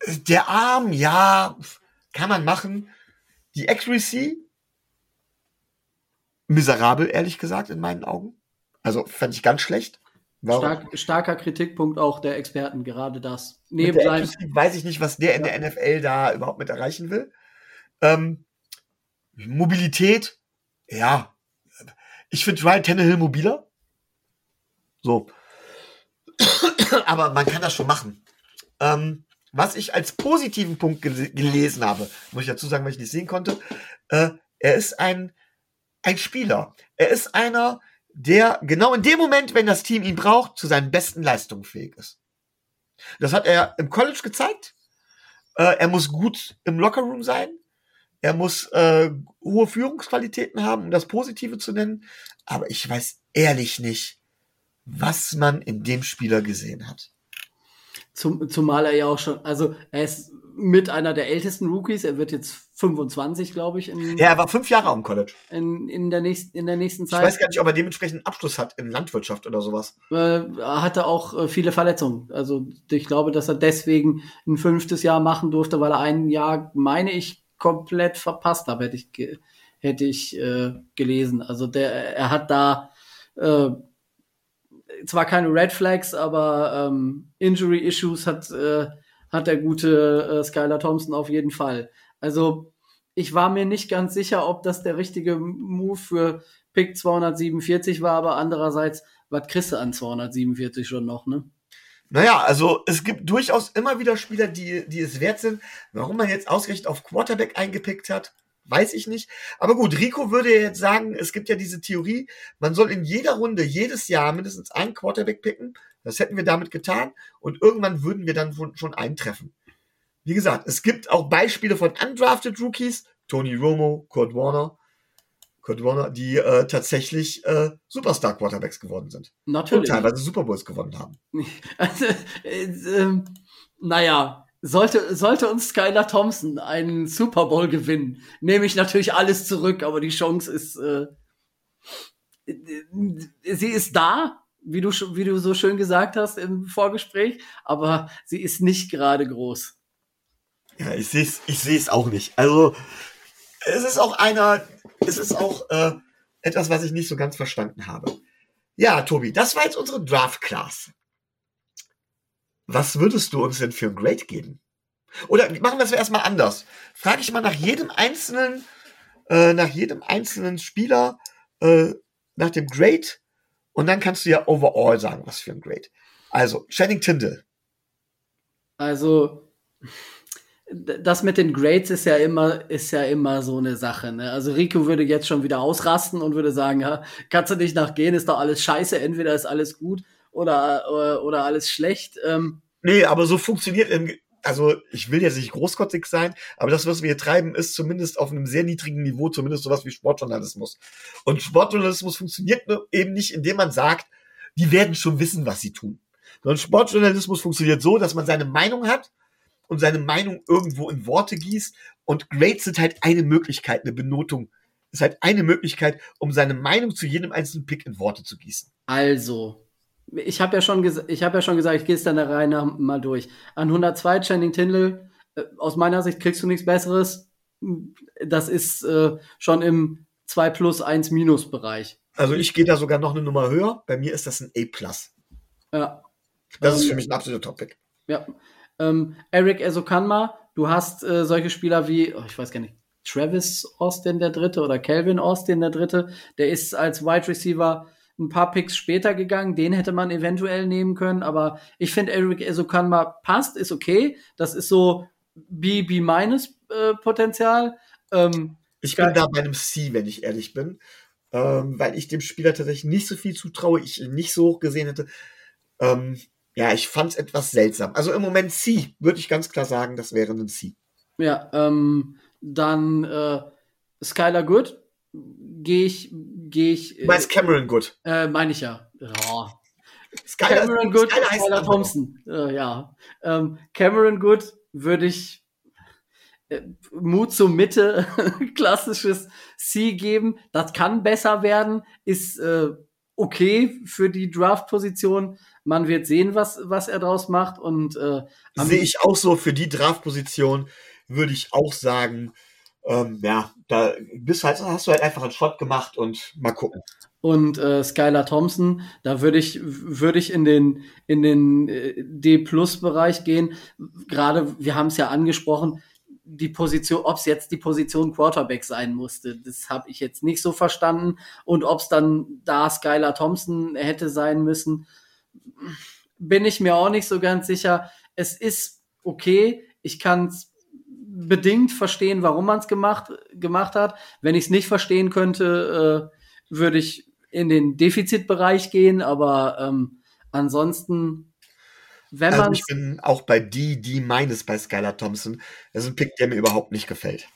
der Arm, ja, kann man machen. Die Accuracy, miserabel, ehrlich gesagt, in meinen Augen. Also fand ich ganz schlecht. Stark, starker Kritikpunkt auch der Experten, gerade das. Neben seinem weiß ich nicht, was der in der NFL da überhaupt mit erreichen will. Ähm, Mobilität, ja. Ich finde Ryan Tannehill mobiler. So. Aber man kann das schon machen. Ähm, was ich als positiven Punkt gel gelesen habe, muss ich dazu sagen, weil ich nicht sehen konnte, äh, er ist ein, ein Spieler. Er ist einer, der genau in dem Moment, wenn das Team ihn braucht, zu seinen besten Leistungen fähig ist. Das hat er im College gezeigt. Äh, er muss gut im Lockerroom sein. Er muss äh, hohe Führungsqualitäten haben, um das Positive zu nennen. Aber ich weiß ehrlich nicht, was man in dem Spieler gesehen hat. Zum, zumal er ja auch schon, also er ist mit einer der ältesten Rookies. Er wird jetzt 25, glaube ich. In, ja, er war fünf Jahre am College. In, in, der nächsten, in der nächsten Zeit. Ich weiß gar nicht, ob er dementsprechend Abschluss hat in Landwirtschaft oder sowas. Äh, er hatte auch äh, viele Verletzungen. Also ich glaube, dass er deswegen ein fünftes Jahr machen durfte, weil er ein Jahr, meine ich, komplett verpasst habe, hätte ich, hätte ich äh, gelesen. Also der, er hat da äh, zwar keine Red Flags, aber ähm, Injury Issues hat äh, hat der gute äh, Skylar Thompson auf jeden Fall. Also ich war mir nicht ganz sicher, ob das der richtige Move für Pick 247 war, aber andererseits, was kriegst du an 247 schon noch, ne? Naja, also es gibt durchaus immer wieder Spieler, die, die es wert sind. Warum man jetzt ausgerechnet auf Quarterback eingepickt hat, weiß ich nicht. Aber gut, Rico würde jetzt sagen, es gibt ja diese Theorie, man soll in jeder Runde jedes Jahr mindestens einen Quarterback picken das hätten wir damit getan und irgendwann würden wir dann schon eintreffen. Wie gesagt, es gibt auch Beispiele von undrafted Rookies, Tony Romo, Kurt Warner, Kurt Warner, die äh, tatsächlich äh, Superstar Quarterbacks geworden sind. Natürlich. Und teilweise Super Bowls gewonnen haben. *laughs* Also, äh, äh, naja, sollte, sollte uns Skylar Thompson einen Super Bowl gewinnen, nehme ich natürlich alles zurück, aber die Chance ist, äh, sie ist da, wie du, wie du so schön gesagt hast im Vorgespräch, aber sie ist nicht gerade groß. Ja, ich sehe es ich seh's auch nicht. Also, es ist auch einer, es ist auch äh, etwas, was ich nicht so ganz verstanden habe. Ja, Tobi, das war jetzt unsere Draft Class. Was würdest du uns denn für ein Grade geben? Oder machen wir es erstmal anders. Frage ich mal nach jedem einzelnen, äh, nach jedem einzelnen Spieler, äh, nach dem Grade Und dann kannst du ja overall sagen, was für ein Grade. Also, Channing Tyndall. Also, das mit den Grades ist ja immer, ist ja immer so eine Sache. Ne? Also Rico würde jetzt schon wieder ausrasten und würde sagen, ja, kannst du nicht nachgehen, ist doch alles scheiße, entweder ist alles gut oder, oder, oder alles schlecht. Ähm, nee, aber so funktioniert, im, also ich will jetzt nicht großkotzig sein, aber das, was wir hier treiben, ist zumindest auf einem sehr niedrigen Niveau, zumindest sowas wie Sportjournalismus. Und Sportjournalismus funktioniert eben nicht, indem man sagt, die werden schon wissen, was sie tun. Sondern Sportjournalismus funktioniert so, dass man seine Meinung hat und seine Meinung irgendwo in Worte gießt. Und Grades sind halt eine Möglichkeit, eine Benotung ist halt eine Möglichkeit, um seine Meinung zu jedem einzelnen Pick in Worte zu gießen. Also, ich habe ja schon ich habe ja schon gesagt, ich gehe es dann der Reihe nach mal durch. An 102 Channing Tindall, äh, aus meiner Sicht kriegst du nichts Besseres. Das ist äh, schon im 2 plus 1 minus Bereich. Also ich gehe da sogar noch eine Nummer höher. Bei mir ist das ein A plus. Ja. Das ist für mich ein absoluter Topic. Ja. Ähm, Eric Esokanma, du hast äh, solche Spieler wie, oh, ich weiß gar nicht, Travis Austin der Dritte oder Calvin Austin der Dritte, der ist als Wide Receiver ein paar Picks später gegangen, den hätte man eventuell nehmen können, aber ich finde Eric Esokanma passt, ist okay, das ist so B, B minus äh, Potenzial. Ähm, ich bin da bei einem C, wenn ich ehrlich bin, ähm, weil ich dem Spieler tatsächlich nicht so viel zutraue, ich ihn nicht so hoch gesehen hätte. Ähm, ja, ich fand es etwas seltsam. Also im Moment C, würde ich ganz klar sagen, das wäre ein C. Ja, ähm, dann äh, Skylar Good gehe ich, gehe ich. Du meinst Cameron Good? Äh, meine ich ja. Oh. Skylar, Cameron Good, Skylar, Skylar Thompson. Äh, ja. Ähm, Cameron Good würde ich äh, Mut zur Mitte, *laughs* klassisches C geben. Das kann besser werden, ist äh, okay für die Draft-Position. Man wird sehen, was, was er draus macht. Und äh, sehe ich auch so für die Draft-Position, würde ich auch sagen, ähm, ja, da bist halt, hast du halt einfach einen Shot gemacht und mal gucken. Und äh, Skylar Thompson, da würde ich, würde ich in den, in den äh, D-Plus-Bereich gehen. Gerade, wir haben es ja angesprochen, die Position, ob es jetzt die Position Quarterback sein musste, das habe ich jetzt nicht so verstanden. Und ob es dann da Skylar Thompson hätte sein müssen, bin ich mir auch nicht so ganz sicher. Es ist okay, ich kann es bedingt verstehen, warum man es gemacht, gemacht hat. Wenn ich es nicht verstehen könnte, äh, würde ich in den Defizitbereich gehen, aber ähm, ansonsten, wenn also man. Ich bin auch bei D, D meines bei Skylar Thompson. Das ist ein Pick, der mir überhaupt nicht gefällt.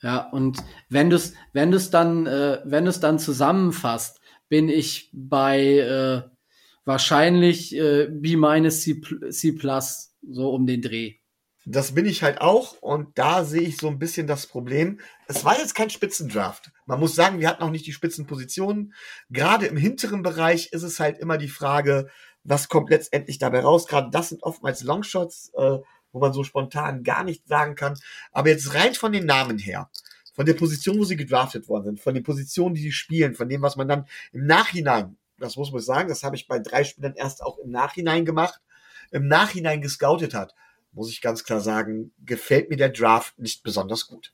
Ja, und wenn du es wenn du's dann, äh, wenn du's dann zusammenfasst, bin ich bei äh, wahrscheinlich äh, B minus C, C plus, so um den Dreh. Das bin ich halt auch und da sehe ich so ein bisschen das Problem. Es war jetzt kein Spitzendraft. Man muss sagen, wir hatten auch nicht die Spitzenpositionen. Gerade im hinteren Bereich ist es halt immer die Frage, was kommt letztendlich dabei raus. Gerade das sind oftmals Longshots, äh, wo man so spontan gar nicht sagen kann. Aber jetzt rein von den Namen her, von der Position, wo sie gedraftet worden sind, von den Positionen, die sie spielen, von dem, was man dann im Nachhinein, das muss man sagen, das habe ich bei drei Spielern erst auch im Nachhinein gemacht, im Nachhinein gescoutet hat muss ich ganz klar sagen, gefällt mir der Draft nicht besonders gut.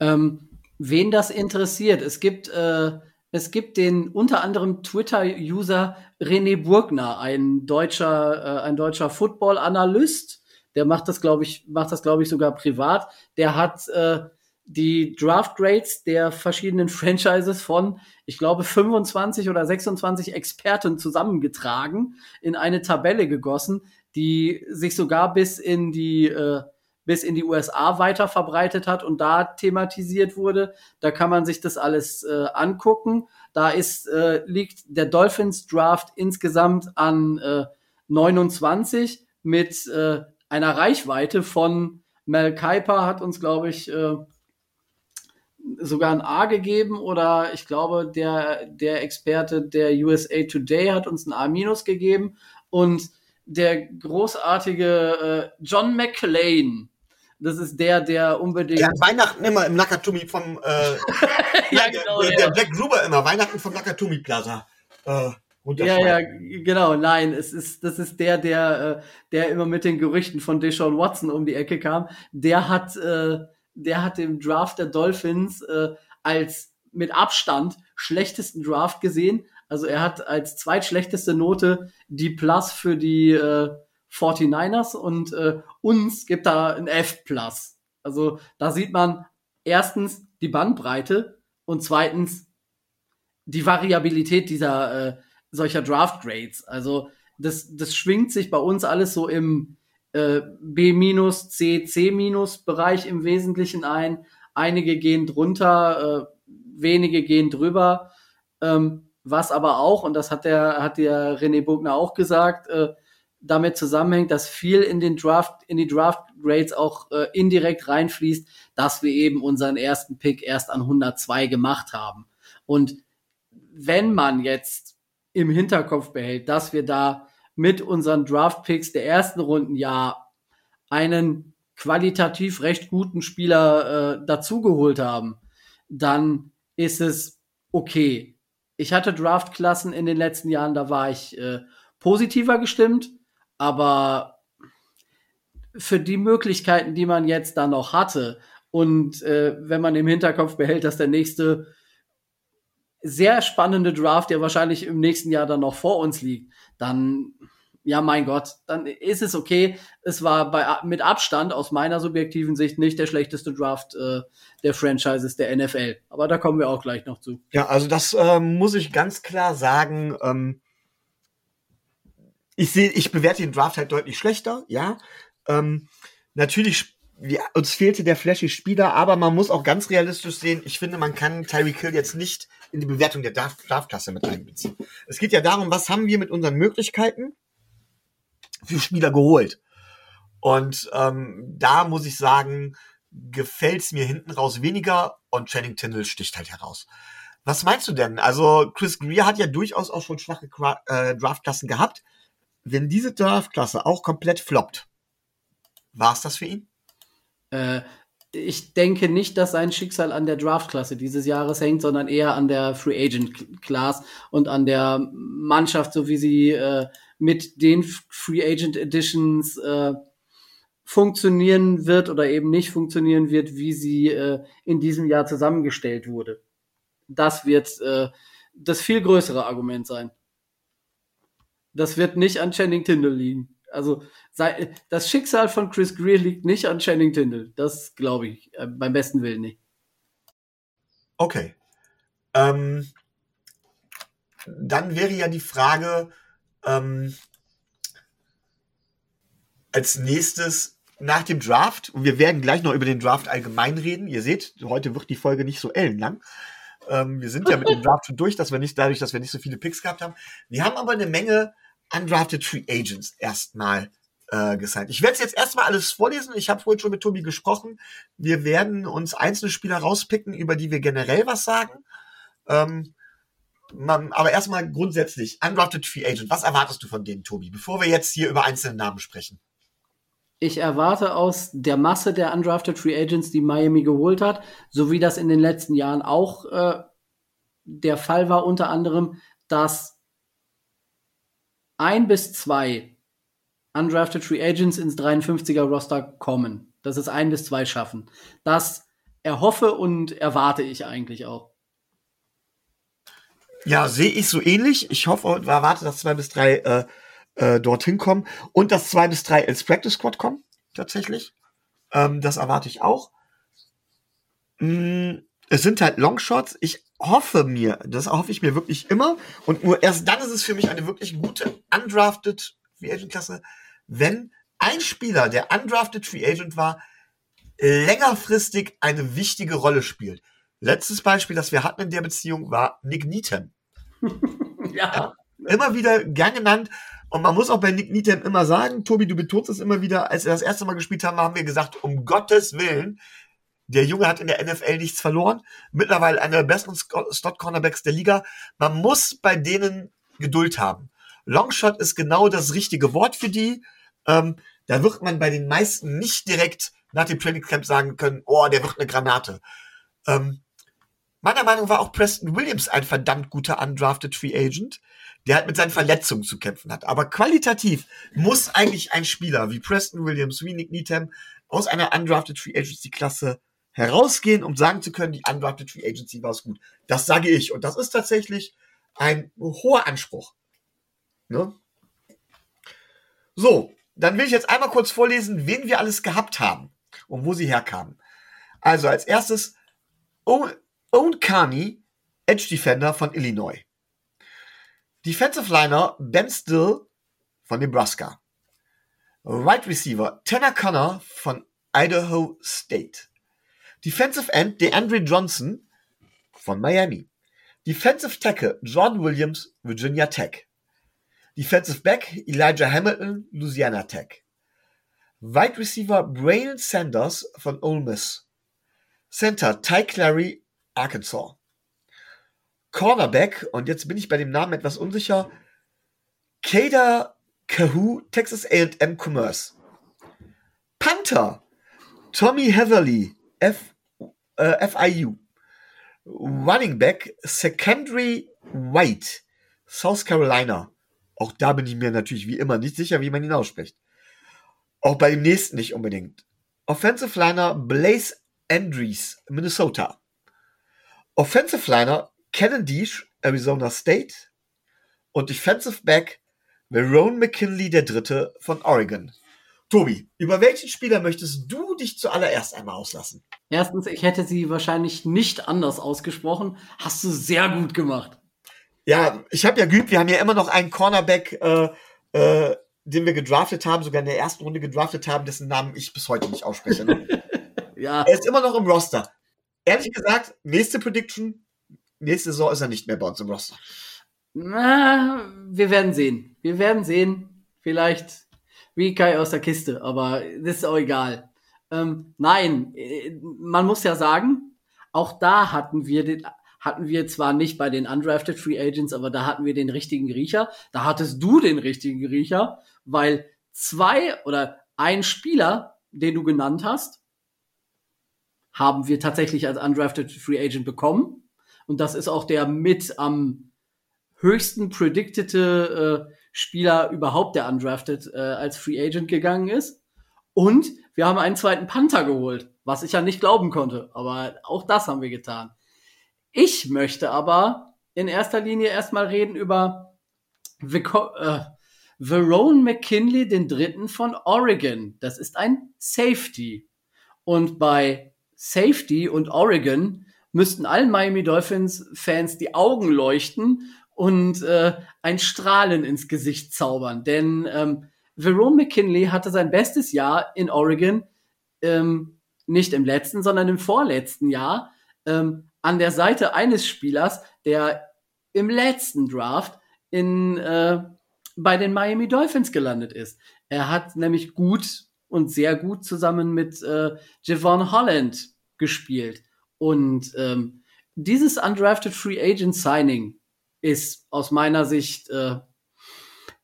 Ähm, wen das interessiert, es gibt, äh, es gibt den unter anderem Twitter-User René Burgner, ein deutscher, äh, ein deutscher Football-Analyst. Der macht das, glaube ich, macht das, glaube ich, sogar privat. Der hat äh, die Draft Grades der verschiedenen Franchises von, ich glaube, 25 oder 26 Experten zusammengetragen, in eine Tabelle gegossen, die sich sogar bis in die äh, bis in die USA weiter verbreitet hat und da thematisiert wurde. Da kann man sich das alles äh, angucken. Da ist äh, liegt der Dolphins Draft insgesamt an äh, 29 mit äh, einer Reichweite von Mel Kiper hat uns glaube ich äh, sogar ein A gegeben oder ich glaube der der Experte der USA Today hat uns ein A gegeben und der großartige äh, John McClane. Das ist der, der unbedingt. Der hat Weihnachten immer im Nakatomi vom. Äh, *laughs* ja, genau. Der, der, der Black Gruber immer Weihnachten vom Nakatomi Plaza. Äh, ja, ja, genau. Nein, es ist, das ist der, der, äh, der immer mit den Gerüchten von Deshaun Watson um die Ecke kam. Der hat, äh, der hat im Draft der Dolphins äh, als mit Abstand schlechtesten Draft gesehen, Also er hat als zweitschlechteste Note die Plus für die äh, 49ers und äh, uns gibt da ein F Plus. Also da sieht man erstens die Bandbreite und zweitens die Variabilität dieser äh, solcher Draft Grades. Also das, das schwingt sich bei uns alles so im äh, B-, C, C-Bereich im Wesentlichen ein. Einige gehen drunter, äh, wenige gehen drüber. Ähm, was aber auch, und das hat der, hat der René Bugner auch gesagt, äh, damit zusammenhängt, dass viel in den Draft, in die Draft Grades auch äh, indirekt reinfließt, dass wir eben unseren ersten Pick erst an 102 gemacht haben. Und wenn man jetzt im Hinterkopf behält, dass wir da mit unseren Draft Picks der ersten Runden ja einen qualitativ recht guten Spieler äh, dazugeholt haben, dann ist es okay. Ich hatte Draftklassen in den letzten Jahren, da war ich äh, positiver gestimmt, aber für die Möglichkeiten, die man jetzt da noch hatte, und äh, wenn man im Hinterkopf behält, dass der nächste sehr spannende Draft, der wahrscheinlich im nächsten Jahr dann noch vor uns liegt, dann ja, mein Gott, dann ist es okay. Es war bei, mit Abstand aus meiner subjektiven Sicht nicht der schlechteste Draft äh, der Franchises der NFL. Aber da kommen wir auch gleich noch zu. Ja, also das äh, muss ich ganz klar sagen. Ähm, ich sehe, ich bewerte den Draft halt deutlich schlechter, ja. Ähm, natürlich, ja, uns fehlte der flashy Spieler, aber man muss auch ganz realistisch sehen, ich finde, man kann Tyreek Hill jetzt nicht in die Bewertung der Draftklasse mit einbeziehen. Es geht ja darum, was haben wir mit unseren Möglichkeiten für Spieler geholt. Und ähm, da muss ich sagen, gefällt es mir hinten raus weniger und Channing Tindall sticht halt heraus. Was meinst du denn? Also Chris Greer hat ja durchaus auch schon schwache äh, Draftklassen gehabt. Wenn diese Draftklasse auch komplett floppt, war es das für ihn? Äh, ich denke nicht, dass sein Schicksal an der Draftklasse dieses Jahres hängt, sondern eher an der Free Agent Class und an der Mannschaft, so wie sie äh, mit den Free Agent Editions äh, funktionieren wird oder eben nicht funktionieren wird, wie sie äh, in diesem Jahr zusammengestellt wurde. Das wird äh, das viel größere Argument sein. Das wird nicht an Channing Tindall liegen. Also sei, das Schicksal von Chris Greer liegt nicht an Channing Tindall. Das glaube ich äh, beim besten Willen nicht. Okay. Ähm, dann wäre ja die Frage, ähm, als nächstes nach dem Draft, und wir werden gleich noch über den Draft allgemein reden. Ihr seht, heute wird die Folge nicht so ellenlang. Ähm, wir sind ja mit dem Draft schon durch, dass wir nicht, dadurch, dass wir nicht so viele Picks gehabt haben. Wir haben aber eine Menge undrafted Free Agents erstmal äh, gesigned. Ich werde es jetzt erstmal alles vorlesen. Ich habe vorhin schon mit Tobi gesprochen. Wir werden uns einzelne Spieler rauspicken, über die wir generell was sagen. Ähm, man, aber erstmal grundsätzlich, Undrafted Free Agent, was erwartest du von denen, Tobi, bevor wir jetzt hier über einzelne Namen sprechen? Ich erwarte aus der Masse der Undrafted Free Agents, die Miami geholt hat, so wie das in den letzten Jahren auch äh, der Fall war, unter anderem, dass ein bis zwei Undrafted Free Agents ins 53er Roster kommen. Dass es ein bis zwei schaffen. Das erhoffe und erwarte ich eigentlich auch. Ja, sehe ich so ähnlich. Ich hoffe und erwarte, dass zwei bis drei äh, äh, dorthin kommen und dass zwei bis drei ins Practice Squad kommen, tatsächlich. Ähm, das erwarte ich auch. Mm, es sind halt Longshots. Ich hoffe mir, das hoffe ich mir wirklich immer. Und nur erst dann ist es für mich eine wirklich gute undrafted Free Agent Klasse, wenn ein Spieler, der undrafted Free Agent war, längerfristig eine wichtige Rolle spielt. Letztes Beispiel, das wir hatten in der Beziehung, war Nick Needham. *laughs* ja. Immer wieder gern genannt. Und man muss auch bei Nick Needham immer sagen, Tobi, du betonst es immer wieder, als wir das erste Mal gespielt haben, haben wir gesagt, um Gottes Willen, der Junge hat in der NFL nichts verloren. Mittlerweile einer der besten Slot-Cornerbacks der Liga. Man muss bei denen Geduld haben. Longshot ist genau das richtige Wort für die. Ähm, da wird man bei den meisten nicht direkt nach dem Training Camp sagen können, oh, der wird eine Granate. Ähm, Meiner Meinung nach war auch Preston Williams ein verdammt guter undrafted Free Agent, der halt mit seinen Verletzungen zu kämpfen hat. Aber qualitativ muss eigentlich ein Spieler wie Preston Williams, wie Nick Needham aus einer undrafted Free Agency Klasse herausgehen, um sagen zu können, die undrafted Free Agency war es gut. Das sage ich. Und das ist tatsächlich ein hoher Anspruch. Ne? So, dann will ich jetzt einmal kurz vorlesen, wen wir alles gehabt haben und wo sie herkamen. Also als erstes Owen Carney, Edge Defender von Illinois. Defensive Liner Ben Still von Nebraska. Right Receiver Tanner Connor von Idaho State. Defensive End DeAndre Johnson von Miami. Defensive Tackle Jordan Williams, Virginia Tech. Defensive Back Elijah Hamilton, Louisiana Tech. Wide Receiver Braylon Sanders von Ole Miss. Center Ty Clary, Arkansas. Cornerback, und jetzt bin ich bei dem Namen etwas unsicher, Kader Kahoo, Texas A&M Commerce. Panther, Tommy Heatherly, F, äh, FIU. Running Back, Secondary White, South Carolina. Auch da bin ich mir natürlich wie immer nicht sicher, wie man ihn ausspricht. Auch bei dem nächsten nicht unbedingt. Offensive Liner Blaze Andrews, Minnesota. Offensive Liner Cannon Deesh, Arizona State. Und Defensive Back Verone McKinley der Dritte von Oregon. Tobi, über welchen Spieler möchtest du dich zuallererst einmal auslassen? Erstens, ich hätte sie wahrscheinlich nicht anders ausgesprochen. Hast du sehr gut gemacht. Ja, ich habe ja geübt, wir haben ja immer noch einen Cornerback, äh, äh, den wir gedraftet haben, sogar in der ersten Runde gedraftet haben, dessen Namen ich bis heute nicht ausspreche. Ne? *laughs* ja. Er ist immer noch im Roster. Ehrlich gesagt, nächste Prediction, nächste Saison ist er nicht mehr bei uns im Roster. Na, wir werden sehen. Wir werden sehen. Vielleicht wie Kai aus der Kiste, aber das ist auch egal. Ähm, nein, äh, man muss ja sagen, auch da hatten wir den, hatten wir zwar nicht bei den undrafted Free Agents, aber da hatten wir den richtigen Riecher. Da hattest du den richtigen Riecher, weil zwei oder ein Spieler, den du genannt hast, haben wir tatsächlich als undrafted Free Agent bekommen. Und das ist auch der mit am höchsten predictete äh, Spieler überhaupt, der undrafted äh, als Free Agent gegangen ist. Und wir haben einen zweiten Panther geholt, was ich ja nicht glauben konnte. Aber auch das haben wir getan. Ich möchte aber in erster Linie erstmal reden über Vico äh, Verone McKinley, den dritten von Oregon. Das ist ein Safety. Und bei Safety und Oregon müssten allen Miami Dolphins Fans die Augen leuchten und äh, ein Strahlen ins Gesicht zaubern. Denn ähm, Verone McKinley hatte sein bestes Jahr in Oregon ähm, nicht im letzten, sondern im vorletzten Jahr ähm, an der Seite eines Spielers, der im letzten Draft in, äh, bei den Miami Dolphins gelandet ist. Er hat nämlich gut und sehr gut zusammen mit äh, Javon Holland gespielt. Und ähm, dieses Undrafted Free Agent Signing ist aus meiner Sicht äh,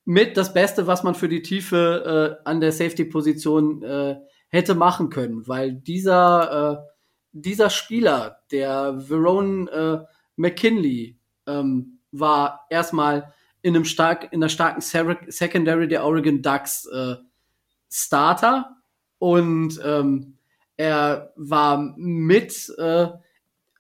mit das Beste, was man für die Tiefe äh, an der Safety-Position äh, hätte machen können, weil dieser äh, dieser Spieler, der Verone äh, McKinley, ähm, war erstmal in einem stark, in einer starken Secondary der Oregon Ducks äh, Starter und ähm, er war mit äh,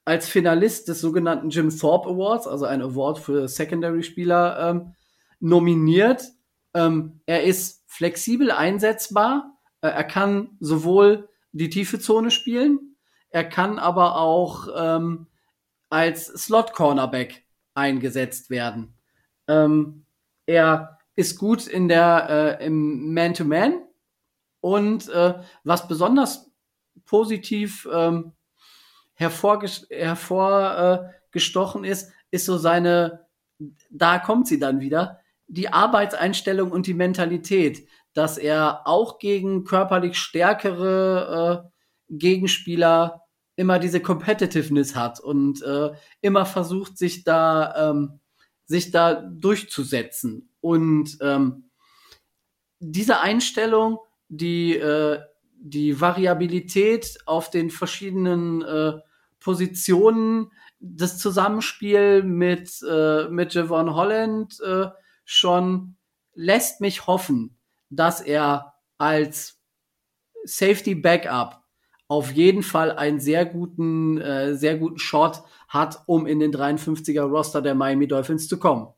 als Finalist des sogenannten Jim Thorpe Awards, also ein Award für Secondary-Spieler, ähm, nominiert. Ähm, er ist flexibel einsetzbar. Äh, er kann sowohl die tiefe Zone spielen, er kann aber auch ähm, als Slot-Cornerback eingesetzt werden. Ähm, er ist gut in der äh, im Man-to-Man und äh, was besonders positiv ähm, hervorgestochen äh, ist, ist so seine, da kommt sie dann wieder, die Arbeitseinstellung und die Mentalität, dass er auch gegen körperlich stärkere äh, Gegenspieler immer diese Competitiveness hat und äh, immer versucht, sich da, ähm, sich da durchzusetzen. Und ähm, diese Einstellung, die, äh, die Variabilität auf den verschiedenen äh, Positionen, das Zusammenspiel mit, äh, mit Javon Holland äh, schon lässt mich hoffen, dass er als Safety Backup auf jeden Fall einen sehr guten, äh, sehr guten Shot hat, um in den 53er Roster der Miami Dolphins zu kommen.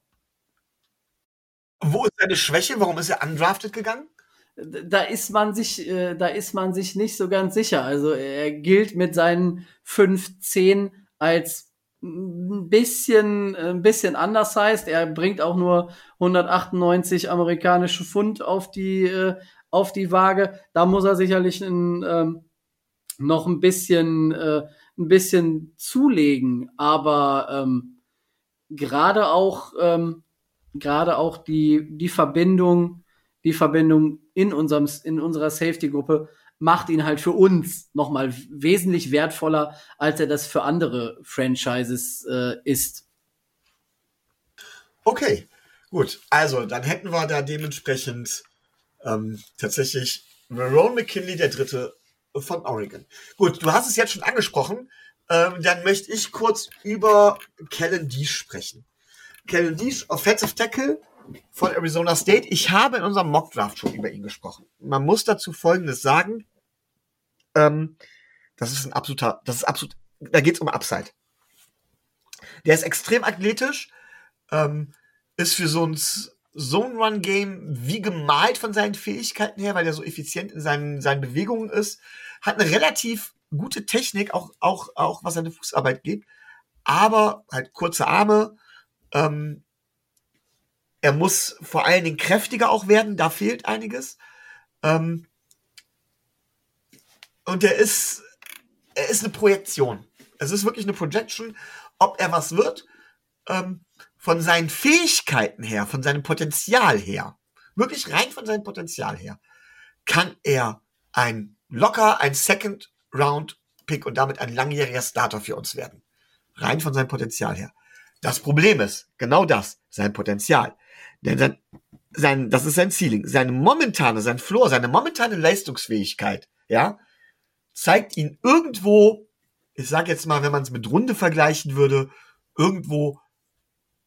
Wo ist seine Schwäche? Warum ist er undrafted gegangen? Da ist man sich, äh, da ist man sich nicht so ganz sicher. Also er gilt mit seinen 5'10 als ein bisschen, ein bisschen anders heißt. Er bringt auch nur 198 amerikanische Pfund auf die, äh, auf die Waage. Da muss er sicherlich ein, ähm, noch ein bisschen, äh, ein bisschen zulegen. Aber ähm, gerade auch, ähm, gerade auch die, die Verbindung, die Verbindung in unserem, in unserer Safety-Gruppe macht ihn halt für uns nochmal wesentlich wertvoller, als er das für andere Franchises äh, ist. Okay, gut. Also, dann hätten wir da dementsprechend ähm, tatsächlich Ron McKinley, der dritte von Oregon. Gut, du hast es jetzt schon angesprochen. Ähm, dann möchte ich kurz über Kellen Dees sprechen. Kellen Dees, Offensive Tackle von Arizona State. Ich habe in unserem Mock Draft schon über ihn gesprochen. Man muss dazu Folgendes sagen. Ähm, das ist ein absoluter, das ist absolut, da geht's um Upside. Der ist extrem athletisch, ähm, ist für so ein Zone-Run-Game wie gemalt von seinen Fähigkeiten her, weil er so effizient in seinen, seinen Bewegungen ist, hat eine relativ gute Technik, auch, auch, auch was seine Fußarbeit geht, aber halt kurze Arme, ähm, er muss vor allen Dingen kräftiger auch werden, da fehlt einiges. Ähm, und er ist, er ist eine Projektion. Es ist wirklich eine Projection, ob er was wird. Ähm, von seinen Fähigkeiten her, von seinem Potenzial her, wirklich rein von seinem Potenzial her, kann er ein locker ein Second Round Pick und damit ein langjähriger Starter für uns werden. Rein von seinem Potenzial her. Das Problem ist genau das, sein Potenzial. Denn sein, sein, das ist sein Ceiling. Seine momentane, sein Floor, seine momentane Leistungsfähigkeit, ja, zeigt ihn irgendwo, ich sage jetzt mal, wenn man es mit Runde vergleichen würde, irgendwo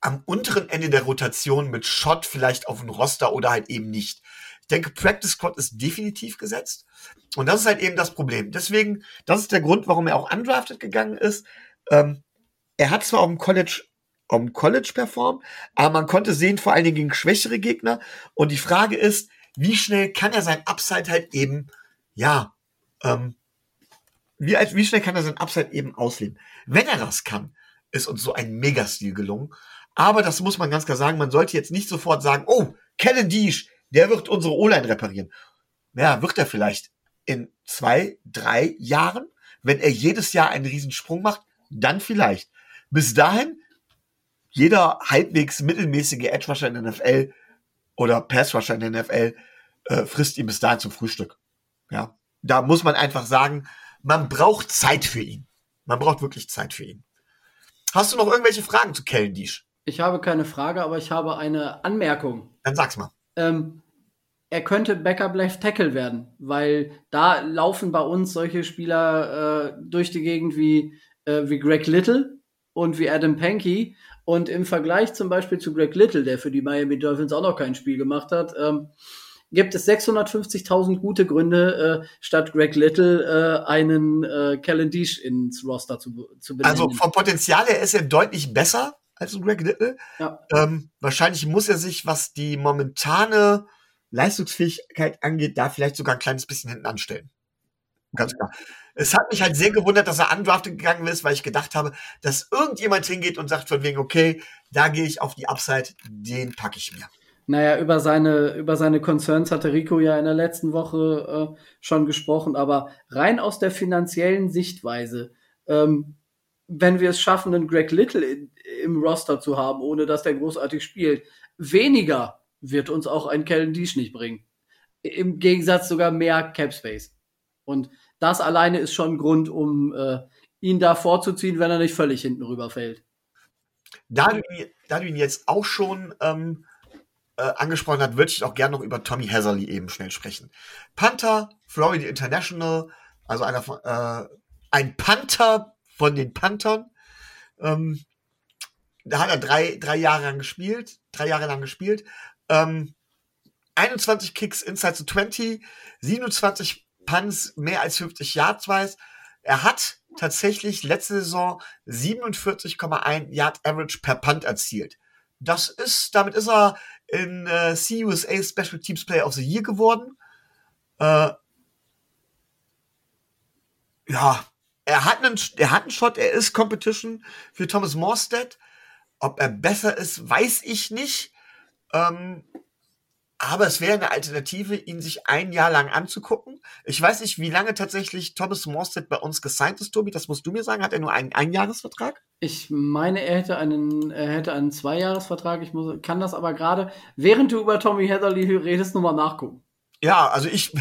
am unteren Ende der Rotation mit Shot vielleicht auf dem Roster oder halt eben nicht. Ich denke, Practice Squad ist definitiv gesetzt. Und das ist halt eben das Problem. Deswegen, das ist der Grund, warum er auch undrafted gegangen ist. Ähm, er hat zwar auf dem College dem College performt, aber man konnte sehen, vor allen Dingen gegen schwächere Gegner. Und die Frage ist, wie schnell kann er sein Upside halt eben, ja, ähm, wie, wie schnell kann er sein Upside eben ausleben? Wenn er das kann, ist uns so ein Megastil gelungen. Aber das muss man ganz klar sagen, man sollte jetzt nicht sofort sagen, oh, Kellen Deesh, der wird unsere O-Line reparieren. Ja, wird er vielleicht in zwei, drei Jahren, wenn er jedes Jahr einen Riesensprung macht, dann vielleicht. Bis dahin, jeder halbwegs mittelmäßige Edge-Rusher in der NFL oder Pass-Rusher in der NFL äh, frisst ihn bis dahin zum Frühstück. Ja, da muss man einfach sagen, man braucht Zeit für ihn. Man braucht wirklich Zeit für ihn. Hast du noch irgendwelche Fragen zu Kellen Deesh? Ich habe keine Frage, aber ich habe eine Anmerkung. Dann sag's mal. Ähm, er könnte Backup Left Tackle werden, weil da laufen bei uns solche Spieler äh, durch die Gegend wie, äh, wie Greg Little und wie Adam Pankey. Und im Vergleich zum Beispiel zu Greg Little, der für die Miami Dolphins auch noch kein Spiel gemacht hat, ähm, gibt es 650.000 gute Gründe, äh, statt Greg Little äh, einen äh, Kellen Deesh ins Roster zu, zu benennen. Also vom Potenzial her ist er deutlich besser als Greg Little. Ja. Ähm, wahrscheinlich muss er sich, was die momentane Leistungsfähigkeit angeht, da vielleicht sogar ein kleines bisschen hinten anstellen. Ganz klar. Es hat mich halt sehr gewundert, dass er undrafted gegangen ist, weil ich gedacht habe, dass irgendjemand hingeht und sagt von wegen, okay, da gehe ich auf die Upside, den packe ich mir. Naja, über seine, über seine Concerns hatte Rico ja in der letzten Woche äh, schon gesprochen, aber rein aus der finanziellen Sichtweise, ähm, wenn wir es schaffen, einen Greg Little in, im Roster zu haben, ohne dass der großartig spielt, weniger wird uns auch ein Kellen Deesh nicht bringen. Im Gegensatz sogar mehr Cap Space. Und das alleine ist schon ein Grund, um äh, ihn da vorzuziehen, wenn er nicht völlig hinten rüberfällt. Da du, da du ihn jetzt auch schon ähm, äh, angesprochen hat, würde ich auch gerne noch über Tommy Hazerly eben schnell sprechen. Panther, Florida International, also einer von, äh, ein Panther von den Panthern. Ähm, da hat er drei, drei Jahre lang gespielt, drei Jahre lang gespielt. Ähm, 21 Kicks inside to 20, 27 Punts, mehr als 50 Yards weiß. Er hat tatsächlich letzte Saison 47,1 Yard Average per Punt erzielt. Das ist, damit ist er in äh, CUSA Special Teams Player of the Year geworden. Äh, ja, er hat einen, er hat einen Shot, er ist Competition für Thomas Morstead. Ob er besser ist, weiß ich nicht. Ähm, aber es wäre eine Alternative, ihn sich ein Jahr lang anzugucken. Ich weiß nicht, wie lange tatsächlich Thomas Morstead bei uns gesigned ist, Tobi. Das musst du mir sagen. Hat er nur einen Einjahresvertrag? Ich meine, er hätte einen, er hätte einen Zweijahresvertrag. Ich muss, kann das aber gerade, während du über Tommy Heatherly redest, nochmal nachgucken. Ja, also ich,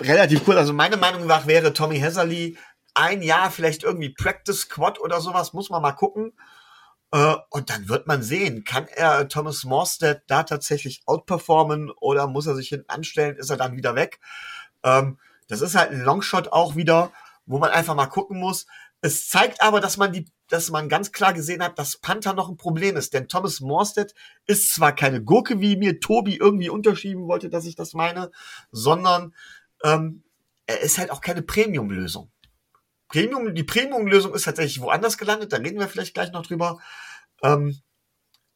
relativ cool. Also meine Meinung nach wäre Tommy Heatherly ein Jahr vielleicht irgendwie Practice Squad oder sowas. Muss man mal gucken. Äh, und dann wird man sehen, kann er Thomas Morstead da tatsächlich outperformen oder muss er sich hinten anstellen, ist er dann wieder weg. Ähm, das ist halt ein Longshot auch wieder, wo man einfach mal gucken muss. Es zeigt aber, dass man die, dass man ganz klar gesehen hat, dass Panther noch ein Problem ist. Denn Thomas Morstead ist zwar keine Gurke, wie mir Tobi irgendwie unterschieben wollte, dass ich das meine, sondern ähm, er ist halt auch keine Premium-Lösung. Premium, die Premium-Lösung ist tatsächlich woanders gelandet, da reden wir vielleicht gleich noch drüber. Ähm,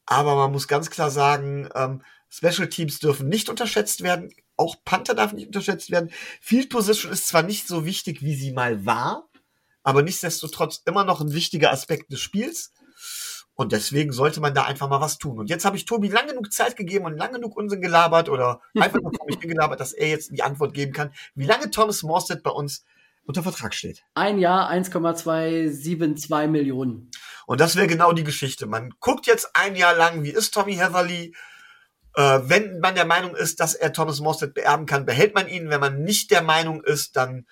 aber man muss ganz klar sagen, ähm, Special Teams dürfen nicht unterschätzt werden. Auch Panther darf nicht unterschätzt werden. Field Position ist zwar nicht so wichtig, wie sie mal war, aber nichtsdestotrotz immer noch ein wichtiger Aspekt des Spiels. Und deswegen sollte man da einfach mal was tun. Und jetzt habe ich Tobi lang genug Zeit gegeben und lang genug Unsinn gelabert oder *laughs* einfach nur vor mich gelabert, dass er jetzt die Antwort geben kann, wie lange Thomas Morstead bei uns unter Vertrag steht. Ein Jahr 1,272 Millionen. Und das wäre genau die Geschichte. Man guckt jetzt ein Jahr lang, wie ist Tommy Heatherly. Äh, wenn man der Meinung ist, dass er Thomas Morstead beerben kann, behält man ihn. Wenn man nicht der Meinung ist, dann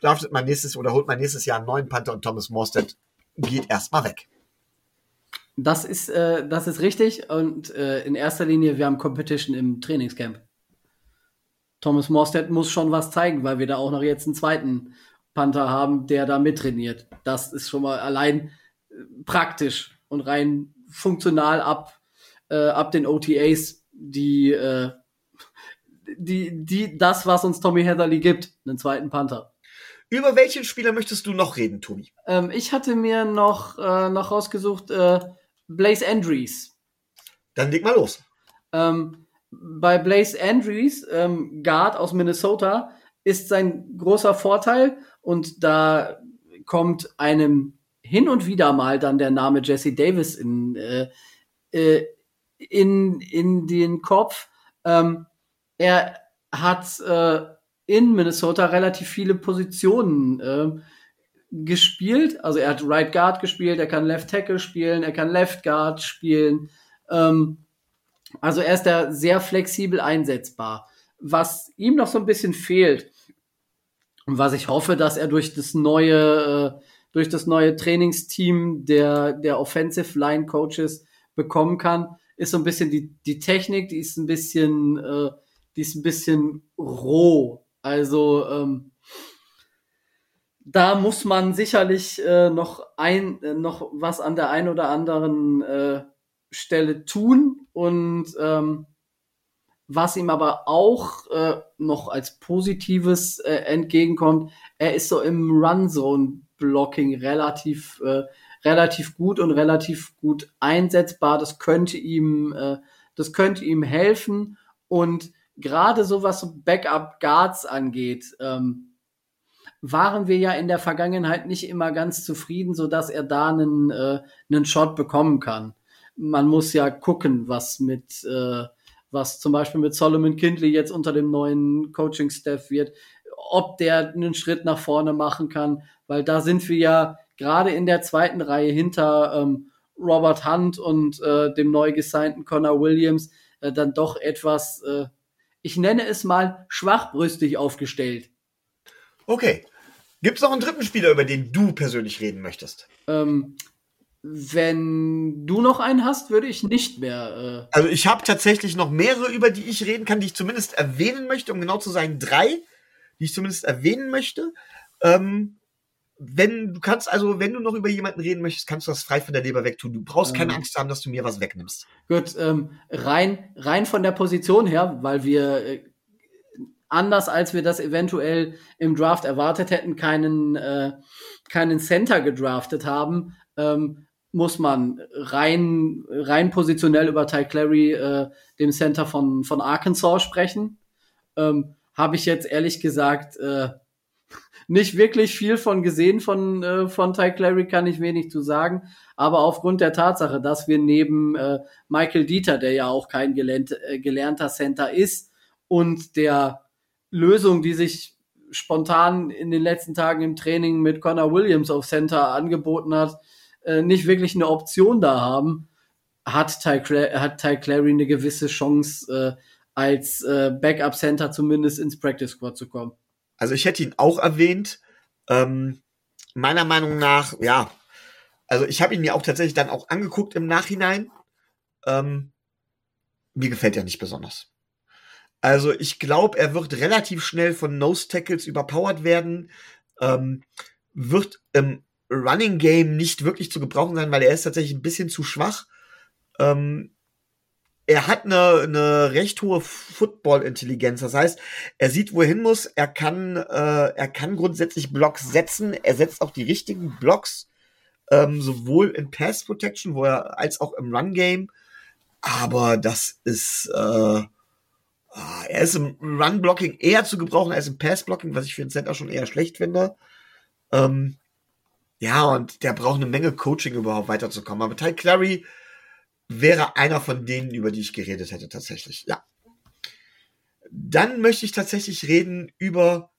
draftet man nächstes oder holt man nächstes Jahr einen neuen Panther und Thomas Morstead geht erstmal weg. Das ist, äh, das ist richtig. Und äh, in erster Linie, wir haben Competition im Trainingscamp. Thomas Morstead muss schon was zeigen, weil wir da auch noch jetzt einen zweiten Panther haben, der da mittrainiert. Das ist schon mal allein äh, praktisch und rein funktional ab, äh, ab den OTAs, die, äh, die, die, das, was uns Tommy Heatherly gibt, einen zweiten Panther. Über welchen Spieler möchtest du noch reden, Tobi? Ähm, ich hatte mir noch, äh, noch rausgesucht, äh, Blaze Andrews. Dann leg mal los. Ähm, bei Blaze Andrews, ähm, Guard aus Minnesota, ist sein großer Vorteil und da kommt einem hin und wieder mal dann der Name Jesse Davis in, äh, äh, in, in den Kopf. Ähm, er hat äh, in Minnesota relativ viele Positionen äh, gespielt. Also er hat Right Guard gespielt, er kann Left Tackle spielen, er kann Left Guard spielen. Ähm, also er ist da sehr flexibel einsetzbar. Was ihm noch so ein bisschen fehlt, und was ich hoffe, dass er durch das neue, äh, durch das neue Trainingsteam der, der Offensive Line Coaches bekommen kann, ist so ein bisschen die, die Technik, die ist ein bisschen, äh, die ist ein bisschen roh. Also ähm, da muss man sicherlich äh, noch ein, äh, noch was an der einen oder anderen äh, Stelle tun und ähm, was ihm aber auch äh, noch als Positives äh, entgegenkommt, er ist so im Run-Zone-Blocking relativ, äh, relativ gut und relativ gut einsetzbar. Das könnte ihm, äh, das könnte ihm helfen. Und gerade so was Backup-Guards angeht, ähm, waren wir ja in der Vergangenheit nicht immer ganz zufrieden, so dass er da einen, äh, einen Shot bekommen kann man muss ja gucken, was mit, äh, was zum Beispiel mit Solomon Kindley jetzt unter dem neuen Coaching-Staff wird, ob der einen Schritt nach vorne machen kann, weil da sind wir ja gerade in der zweiten Reihe hinter ähm, Robert Hunt und äh, dem neu gesignten Connor Williams äh, dann doch etwas, äh, ich nenne es mal, schwachbrüstig aufgestellt. Okay. Gibt es noch einen dritten Spieler, über den du persönlich reden möchtest? Ähm, wenn du noch einen hast, würde ich nicht mehr. Äh also ich habe tatsächlich noch mehrere, über die ich reden kann, die ich zumindest erwähnen möchte, um genau zu sein, drei, die ich zumindest erwähnen möchte. Ähm, wenn du kannst, also wenn du noch über jemanden reden möchtest, kannst du das frei von der Leber wegtun. Du brauchst ähm, keine Angst haben, dass du mir was wegnimmst. Gut, ähm, rein, rein von der Position her, weil wir äh, anders als wir das eventuell im Draft erwartet hätten, keinen, äh, keinen Center gedraftet haben, ähm, muss man rein, rein positionell über Ty Clary, äh, dem Center von, von Arkansas, sprechen. Ähm, Habe ich jetzt ehrlich gesagt äh, nicht wirklich viel von gesehen von, äh, von Ty Clary, kann ich wenig zu sagen. Aber aufgrund der Tatsache, dass wir neben äh, Michael Dieter, der ja auch kein gelernt, äh, gelernter Center ist, und der Lösung, die sich spontan in den letzten Tagen im Training mit Connor Williams auf Center angeboten hat, äh, nicht wirklich eine Option da haben, hat Ty, hat Ty Clary eine gewisse Chance, äh, als äh, Backup Center zumindest ins Practice Squad zu kommen. Also ich hätte ihn auch erwähnt. Ähm, meiner Meinung nach, ja, also ich habe ihn mir auch tatsächlich dann auch angeguckt im Nachhinein. Ähm, mir gefällt er nicht besonders. Also ich glaube, er wird relativ schnell von Nose Tackles überpowered werden. Ähm, wird im Running Game nicht wirklich zu gebrauchen sein, weil er ist tatsächlich ein bisschen zu schwach. Ähm, er hat eine, eine recht hohe Football-Intelligenz. Das heißt, er sieht, wohin muss. Er kann, äh, er kann grundsätzlich Blocks setzen. Er setzt auch die richtigen Blocks, ähm, sowohl in Pass Protection, wo er als auch im Run Game. Aber das ist, äh, ah, er ist im Run Blocking eher zu gebrauchen als im Pass Blocking, was ich für den Center schon eher schlecht finde. Ähm, ja, und der braucht eine Menge Coaching überhaupt weiterzukommen. Aber Ty Clary wäre einer von denen, über die ich geredet hätte, tatsächlich. Ja. Dann möchte ich tatsächlich reden über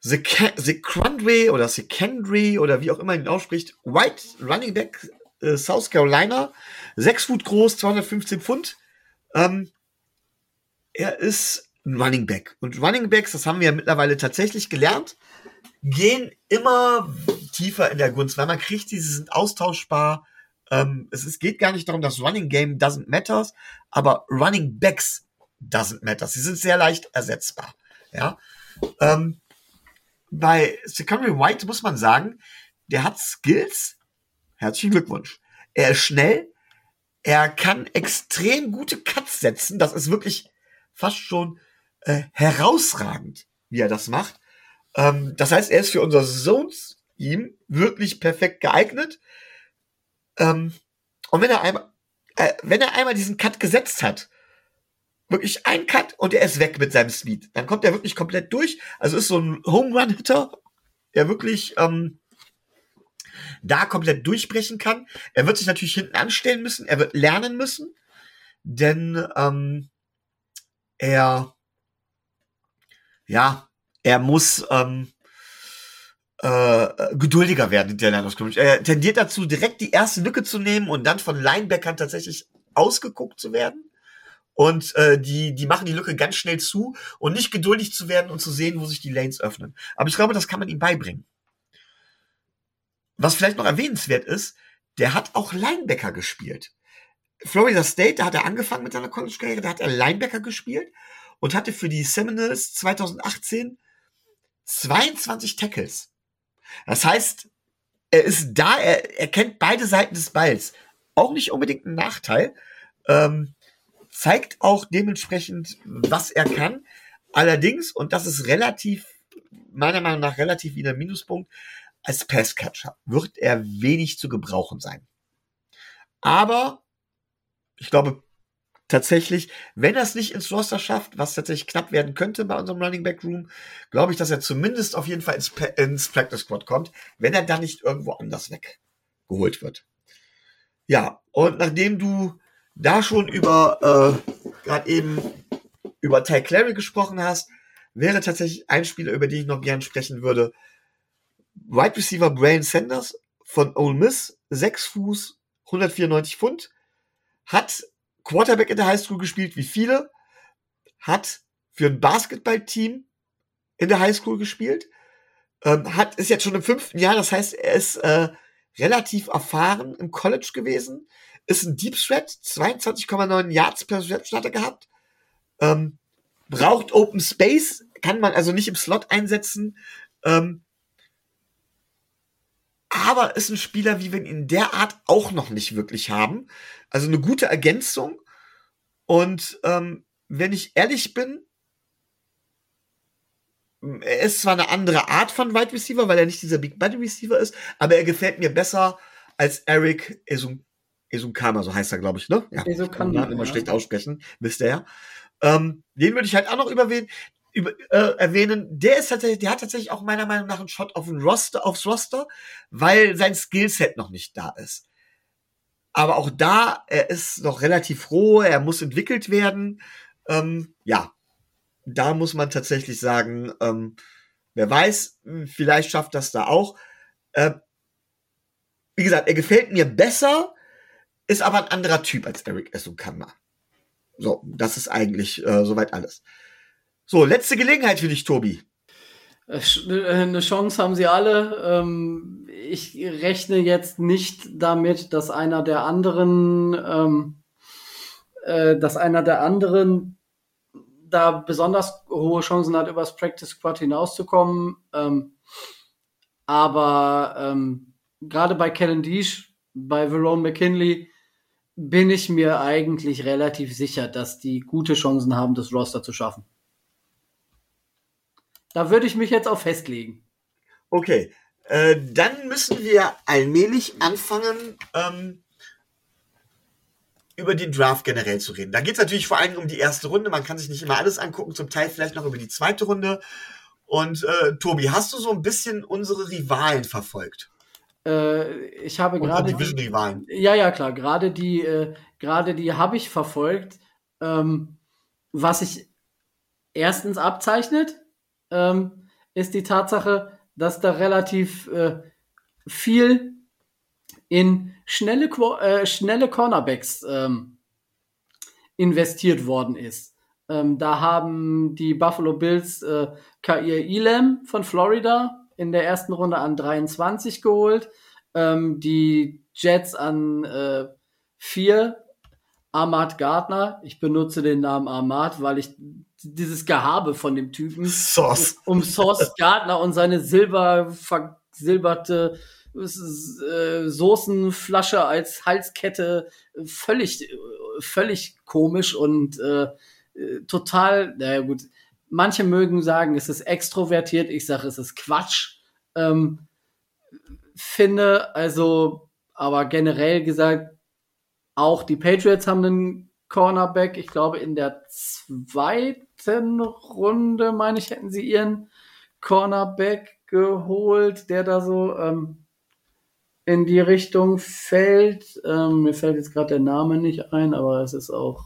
Secondary oder Secondary oder wie auch immer ihn ausspricht. White Running Back äh, South Carolina. Sechs Fuß groß, 215 Pfund. Ähm, er ist ein Running Back. Und Running Backs, das haben wir ja mittlerweile tatsächlich gelernt, gehen immer tiefer in der Gunst, weil man kriegt diese sind austauschbar. Ähm, es, es geht gar nicht darum, dass Running Game doesn't matters, aber Running Backs doesn't matter. Sie sind sehr leicht ersetzbar. Ja. Ähm, bei Secondary White muss man sagen, der hat Skills. Herzlichen Glückwunsch. Er ist schnell. Er kann extrem gute Cuts setzen. Das ist wirklich fast schon äh, herausragend, wie er das macht. Ähm, das heißt, er ist für unser Zones ihm wirklich perfekt geeignet. Ähm, und wenn er einmal, äh, wenn er einmal diesen Cut gesetzt hat, wirklich ein Cut und er ist weg mit seinem Speed, dann kommt er wirklich komplett durch. Also ist so ein Home Run Hitter, der wirklich ähm, da komplett durchbrechen kann. Er wird sich natürlich hinten anstellen müssen, er wird lernen müssen, denn ähm, er ja, er muss ähm, äh, geduldiger werden Line of Scrimmage. Er tendiert dazu, direkt die erste Lücke zu nehmen und dann von Linebackern tatsächlich ausgeguckt zu werden. Und äh, die, die machen die Lücke ganz schnell zu und nicht geduldig zu werden und zu sehen, wo sich die Lanes öffnen. Aber ich glaube, das kann man ihm beibringen. Was vielleicht noch erwähnenswert ist, der hat auch Linebacker gespielt. Florida State, da hat er angefangen mit seiner College-Karriere, da hat er Linebacker gespielt und hatte für die Seminoles 2018 22 Tackles. Das heißt, er ist da, er, er kennt beide Seiten des Balls. Auch nicht unbedingt ein Nachteil. Ähm, zeigt auch dementsprechend, was er kann. Allerdings, und das ist relativ, meiner Meinung nach relativ wieder Minuspunkt, als Passcatcher wird er wenig zu gebrauchen sein. Aber ich glaube, tatsächlich, wenn er es nicht ins Roster schafft, was tatsächlich knapp werden könnte bei unserem Running Back Room, glaube ich, dass er zumindest auf jeden Fall ins, ins Practice Squad kommt, wenn er dann nicht irgendwo anders weggeholt wird. Ja, und nachdem du da schon über äh, gerade eben über Ty Clary gesprochen hast, wäre tatsächlich ein Spieler, über den ich noch gern sprechen würde. Wide Receiver Brian Sanders von Ole Miss, 6 Fuß, 194 Pfund, hat Quarterback in der Highschool gespielt wie viele, hat für ein Basketballteam in der Highschool gespielt, ähm, hat, ist jetzt schon im fünften Jahr, das heißt, er ist äh, relativ erfahren im College gewesen, ist ein Deep Threat, 22,9 Yards per Snap hat gehabt, ähm, braucht Open Space, kann man also nicht im Slot einsetzen, ähm, aber ist ein Spieler, wie wir ihn in der Art auch noch nicht wirklich haben. Also eine gute Ergänzung. Und ähm, wenn ich ehrlich bin, er ist zwar eine andere Art von Wide Receiver, weil er nicht dieser Big Body Receiver ist, aber er gefällt mir besser als Eric Esum, Esunkama, so heißt er, glaube ich, ne? Ja, Esunkama, kann man immer ja. schlecht aussprechen, wisst ihr ja. Ähm, den würde ich halt auch noch überwähnen, über, äh, erwähnen. Der ist tatsächlich, der hat tatsächlich auch meiner Meinung nach einen Shot auf den Roster, aufs Roster, weil sein Skillset noch nicht da ist. Aber auch da, er ist noch relativ roh, er muss entwickelt werden. Ähm, ja, da muss man tatsächlich sagen, ähm, wer weiß, vielleicht schafft das da auch. Äh, wie gesagt, er gefällt mir besser, ist aber ein anderer Typ als Eric Esukama. So, das ist eigentlich äh, soweit alles. So, letzte Gelegenheit für dich, Tobi. Äh, äh, eine Chance haben sie alle. Ähm, ich rechne jetzt nicht damit, dass einer der anderen, ähm, äh, dass einer der anderen da besonders hohe Chancen hat, übers Practice Squad hinauszukommen. Ähm, aber gerade bei Kellen Deesh, bei Verone McKinley, bin ich mir eigentlich relativ sicher, dass die gute Chancen haben, das Roster zu schaffen. Da würde ich mich jetzt auch festlegen. Okay, äh, dann müssen wir allmählich anfangen, ähm, über den Draft generell zu reden. Da geht es natürlich vor allem um die erste Runde. Man kann sich nicht immer alles angucken, zum Teil vielleicht noch über die zweite Runde. Und äh, Tobi, hast du so ein bisschen unsere Rivalen verfolgt? Äh, ich habe gerade Division Rivalen. Ja, ja, klar. Gerade die, äh, gerade die habe ich verfolgt. Ähm, was sich erstens abzeichnet, ähm, ist die Tatsache, dass da relativ äh, viel in schnelle, äh, schnelle Cornerbacks ähm, investiert worden ist. Ähm, da haben die Buffalo Bills äh, Kair Elam von Florida in der ersten Runde an 23 geholt, ähm, die Jets an äh, 4, Ahmad Gardner. Ich benutze den Namen Ahmad, weil ich dieses Gehabe von dem Typen Sauce. um Sauce Gardner und seine silber versilberte äh, Soßenflasche als Halskette völlig, völlig komisch und äh, total, naja gut, manche mögen sagen, es ist extrovertiert, ich sage, es ist Quatsch. Ähm, finde, also, aber generell gesagt, auch die Patriots haben einen Cornerback. Ich glaube, in der zweiten Runde, meine ich, hätten sie ihren Cornerback geholt, der da so ähm, in die Richtung fällt. Ähm, mir fällt jetzt gerade der Name nicht ein, aber es ist auch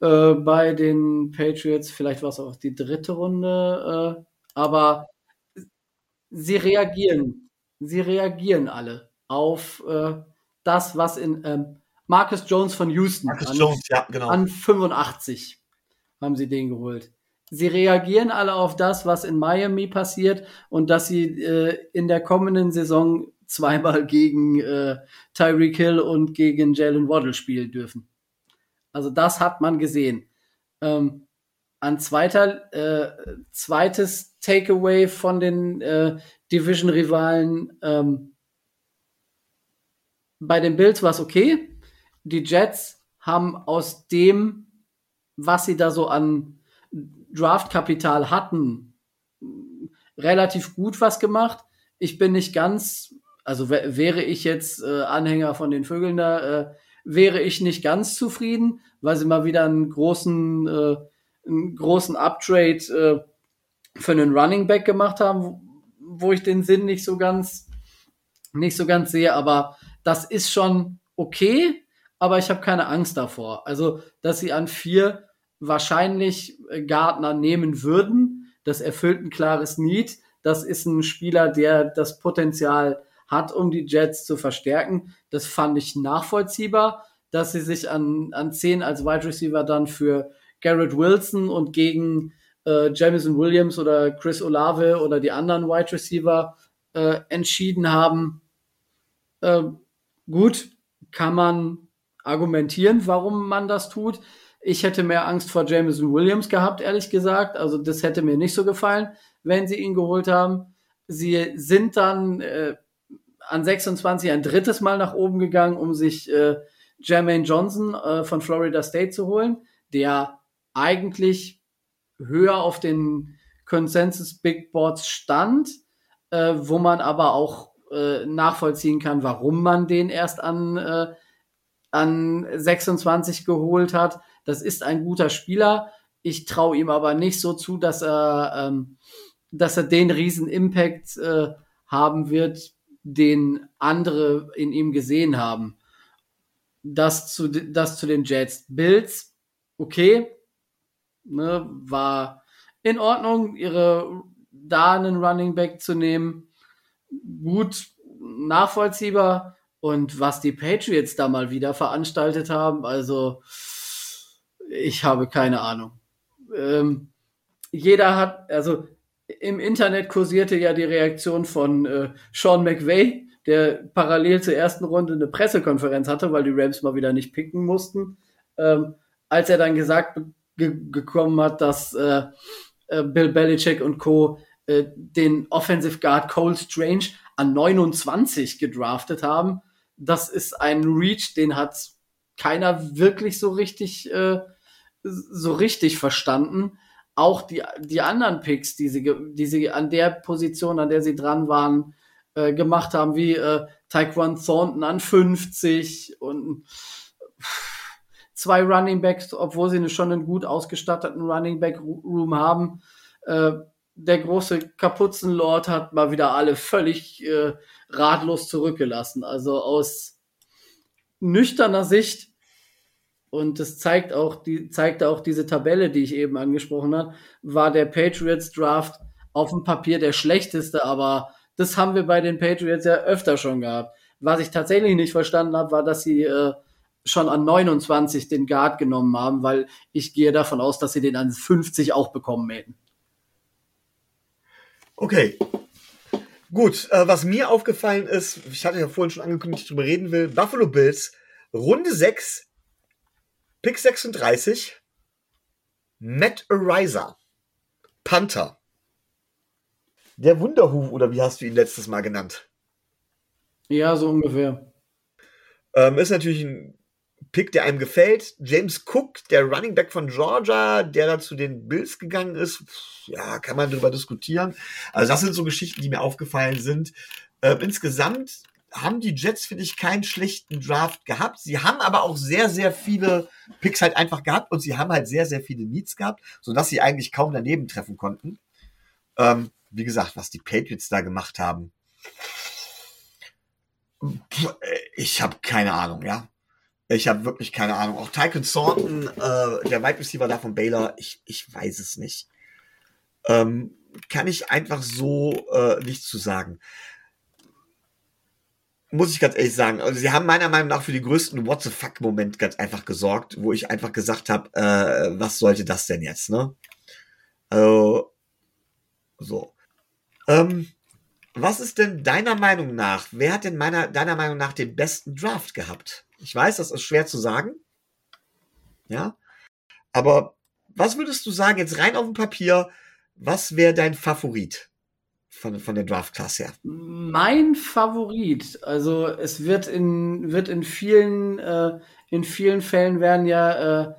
äh, bei den Patriots, vielleicht war es auch die dritte Runde, äh, aber sie reagieren, sie reagieren alle auf äh, das, was in ähm, Marcus Jones von Houston Marcus an, Jones, ja, genau. an 85 haben sie den geholt. Sie reagieren alle auf das, was in Miami passiert und dass sie äh, in der kommenden Saison zweimal gegen äh, Tyreek Hill und gegen Jalen Waddle spielen dürfen. Also das hat man gesehen. Ähm, an zweiter, äh, zweites Takeaway von den äh, Division-Rivalen. Ähm, bei den Bills war es okay. Die Jets haben aus dem, was sie da so an Draftkapital hatten, relativ gut was gemacht. Ich bin nicht ganz also wäre ich jetzt äh, Anhänger von den Vögeln da, äh, wäre ich nicht ganz zufrieden, weil sie mal wieder einen großen, äh, einen großen Uptrade äh, für einen Running Back gemacht haben, wo, ich den Sinn nicht so ganz, nicht so ganz sehe. Aber das ist schon okay, aber ich habe keine Angst davor. Also, dass sie an vier wahrscheinlich äh, Gardner nehmen würden, das erfüllt ein klares Need. Das ist ein Spieler, der das Potenzial hat, um die Jets zu verstärken. Das fand ich nachvollziehbar, dass sie sich an, an 10 als Wide Receiver dann für Garrett Wilson und gegen äh, Jamison Williams oder Chris Olave oder die anderen Wide Receiver äh, entschieden haben. Äh, gut, kann man argumentieren, warum man das tut. Ich hätte mehr Angst vor Jamison Williams gehabt, ehrlich gesagt. Also das hätte mir nicht so gefallen, wenn sie ihn geholt haben. Sie sind dann äh, an 26 ein drittes Mal nach oben gegangen, um sich äh, Jermaine Johnson äh, von Florida State zu holen, der eigentlich höher auf den Consensus Big Boards stand, äh, wo man aber auch äh, nachvollziehen kann, warum man den erst an, äh, an 26 geholt hat. Das ist ein guter Spieler. Ich traue ihm aber nicht so zu, dass er, ähm, dass er den riesen Impact äh, haben wird, den andere in ihm gesehen haben. Das zu, das zu den Jets. Bills, okay, ne, war in Ordnung, ihre da einen Running Back zu nehmen. Gut, nachvollziehbar. Und was die Patriots da mal wieder veranstaltet haben, also ich habe keine Ahnung. Ähm, jeder hat, also im Internet kursierte ja die Reaktion von äh, Sean McVay, der parallel zur ersten Runde eine Pressekonferenz hatte, weil die Rams mal wieder nicht picken mussten, ähm, als er dann gesagt ge gekommen hat, dass äh, äh, Bill Belichick und Co. Äh, den Offensive Guard Cole Strange an 29 gedraftet haben. Das ist ein Reach, den hat keiner wirklich so richtig, äh, so richtig verstanden. Auch die, die anderen Picks, die sie, die sie an der Position, an der sie dran waren, äh, gemacht haben, wie äh, Taekwon Thornton an 50 und zwei Running Backs, obwohl sie schon einen gut ausgestatteten Running Back Room haben. Äh, der große Kapuzenlord hat mal wieder alle völlig äh, ratlos zurückgelassen. Also aus nüchterner Sicht und das zeigt auch die zeigt auch diese Tabelle, die ich eben angesprochen habe, war der Patriots Draft auf dem Papier der schlechteste, aber das haben wir bei den Patriots ja öfter schon gehabt. Was ich tatsächlich nicht verstanden habe, war, dass sie äh, schon an 29 den Guard genommen haben, weil ich gehe davon aus, dass sie den an 50 auch bekommen hätten. Okay. Gut, äh, was mir aufgefallen ist, ich hatte ja vorhin schon angekündigt, ich darüber reden will, Buffalo Bills, Runde 6, Pick 36, Matt Ariza, Panther. Der Wunderhuf, oder wie hast du ihn letztes Mal genannt? Ja, so ungefähr. Ähm, ist natürlich ein Pick, der einem gefällt. James Cook, der Running Back von Georgia, der da zu den Bills gegangen ist, ja, kann man darüber diskutieren. Also das sind so Geschichten, die mir aufgefallen sind. Äh, insgesamt haben die Jets, finde ich, keinen schlechten Draft gehabt. Sie haben aber auch sehr, sehr viele Picks halt einfach gehabt und sie haben halt sehr, sehr viele Needs gehabt, sodass sie eigentlich kaum daneben treffen konnten. Ähm, wie gesagt, was die Patriots da gemacht haben. Ich habe keine Ahnung, ja. Ich habe wirklich keine Ahnung. Auch Tycoon Thornton, äh, der Wide Receiver da von Baylor, ich, ich weiß es nicht. Ähm, kann ich einfach so äh, nicht zu sagen. Muss ich ganz ehrlich sagen. Also sie haben meiner Meinung nach für die größten What the fuck Moment ganz einfach gesorgt, wo ich einfach gesagt habe, äh, was sollte das denn jetzt, ne? Also, so. Ähm, was ist denn deiner Meinung nach, wer hat denn meiner, deiner Meinung nach den besten Draft gehabt? Ich weiß, das ist schwer zu sagen. Ja. Aber was würdest du sagen, jetzt rein auf dem Papier, was wäre dein Favorit von, von der Draft-Class her? Mein Favorit, also es wird in, wird in vielen, äh, in vielen Fällen werden ja äh,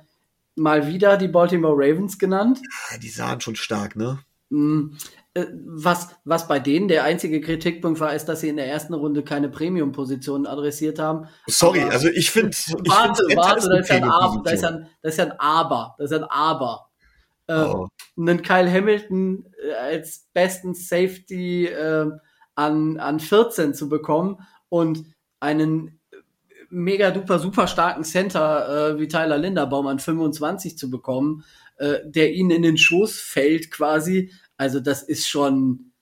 mal wieder die Baltimore Ravens genannt. Ja, die sahen schon stark, ne? Mm, äh, was, was bei denen der einzige Kritikpunkt war, ist, dass sie in der ersten Runde keine Premium-Positionen adressiert haben. Sorry, Aber also ich finde. Warte, warte, da ist, ein Aber, da, ist ein, da ist ja ein Aber. Das ist ja ein Aber. Äh, oh. Einen Kyle Hamilton äh, als besten Safety äh, an, an 14 zu bekommen und einen mega duper super starken Center äh, wie Tyler Linderbaum an 25 zu bekommen, äh, der ihnen in den Schoß fällt quasi, also das ist schon,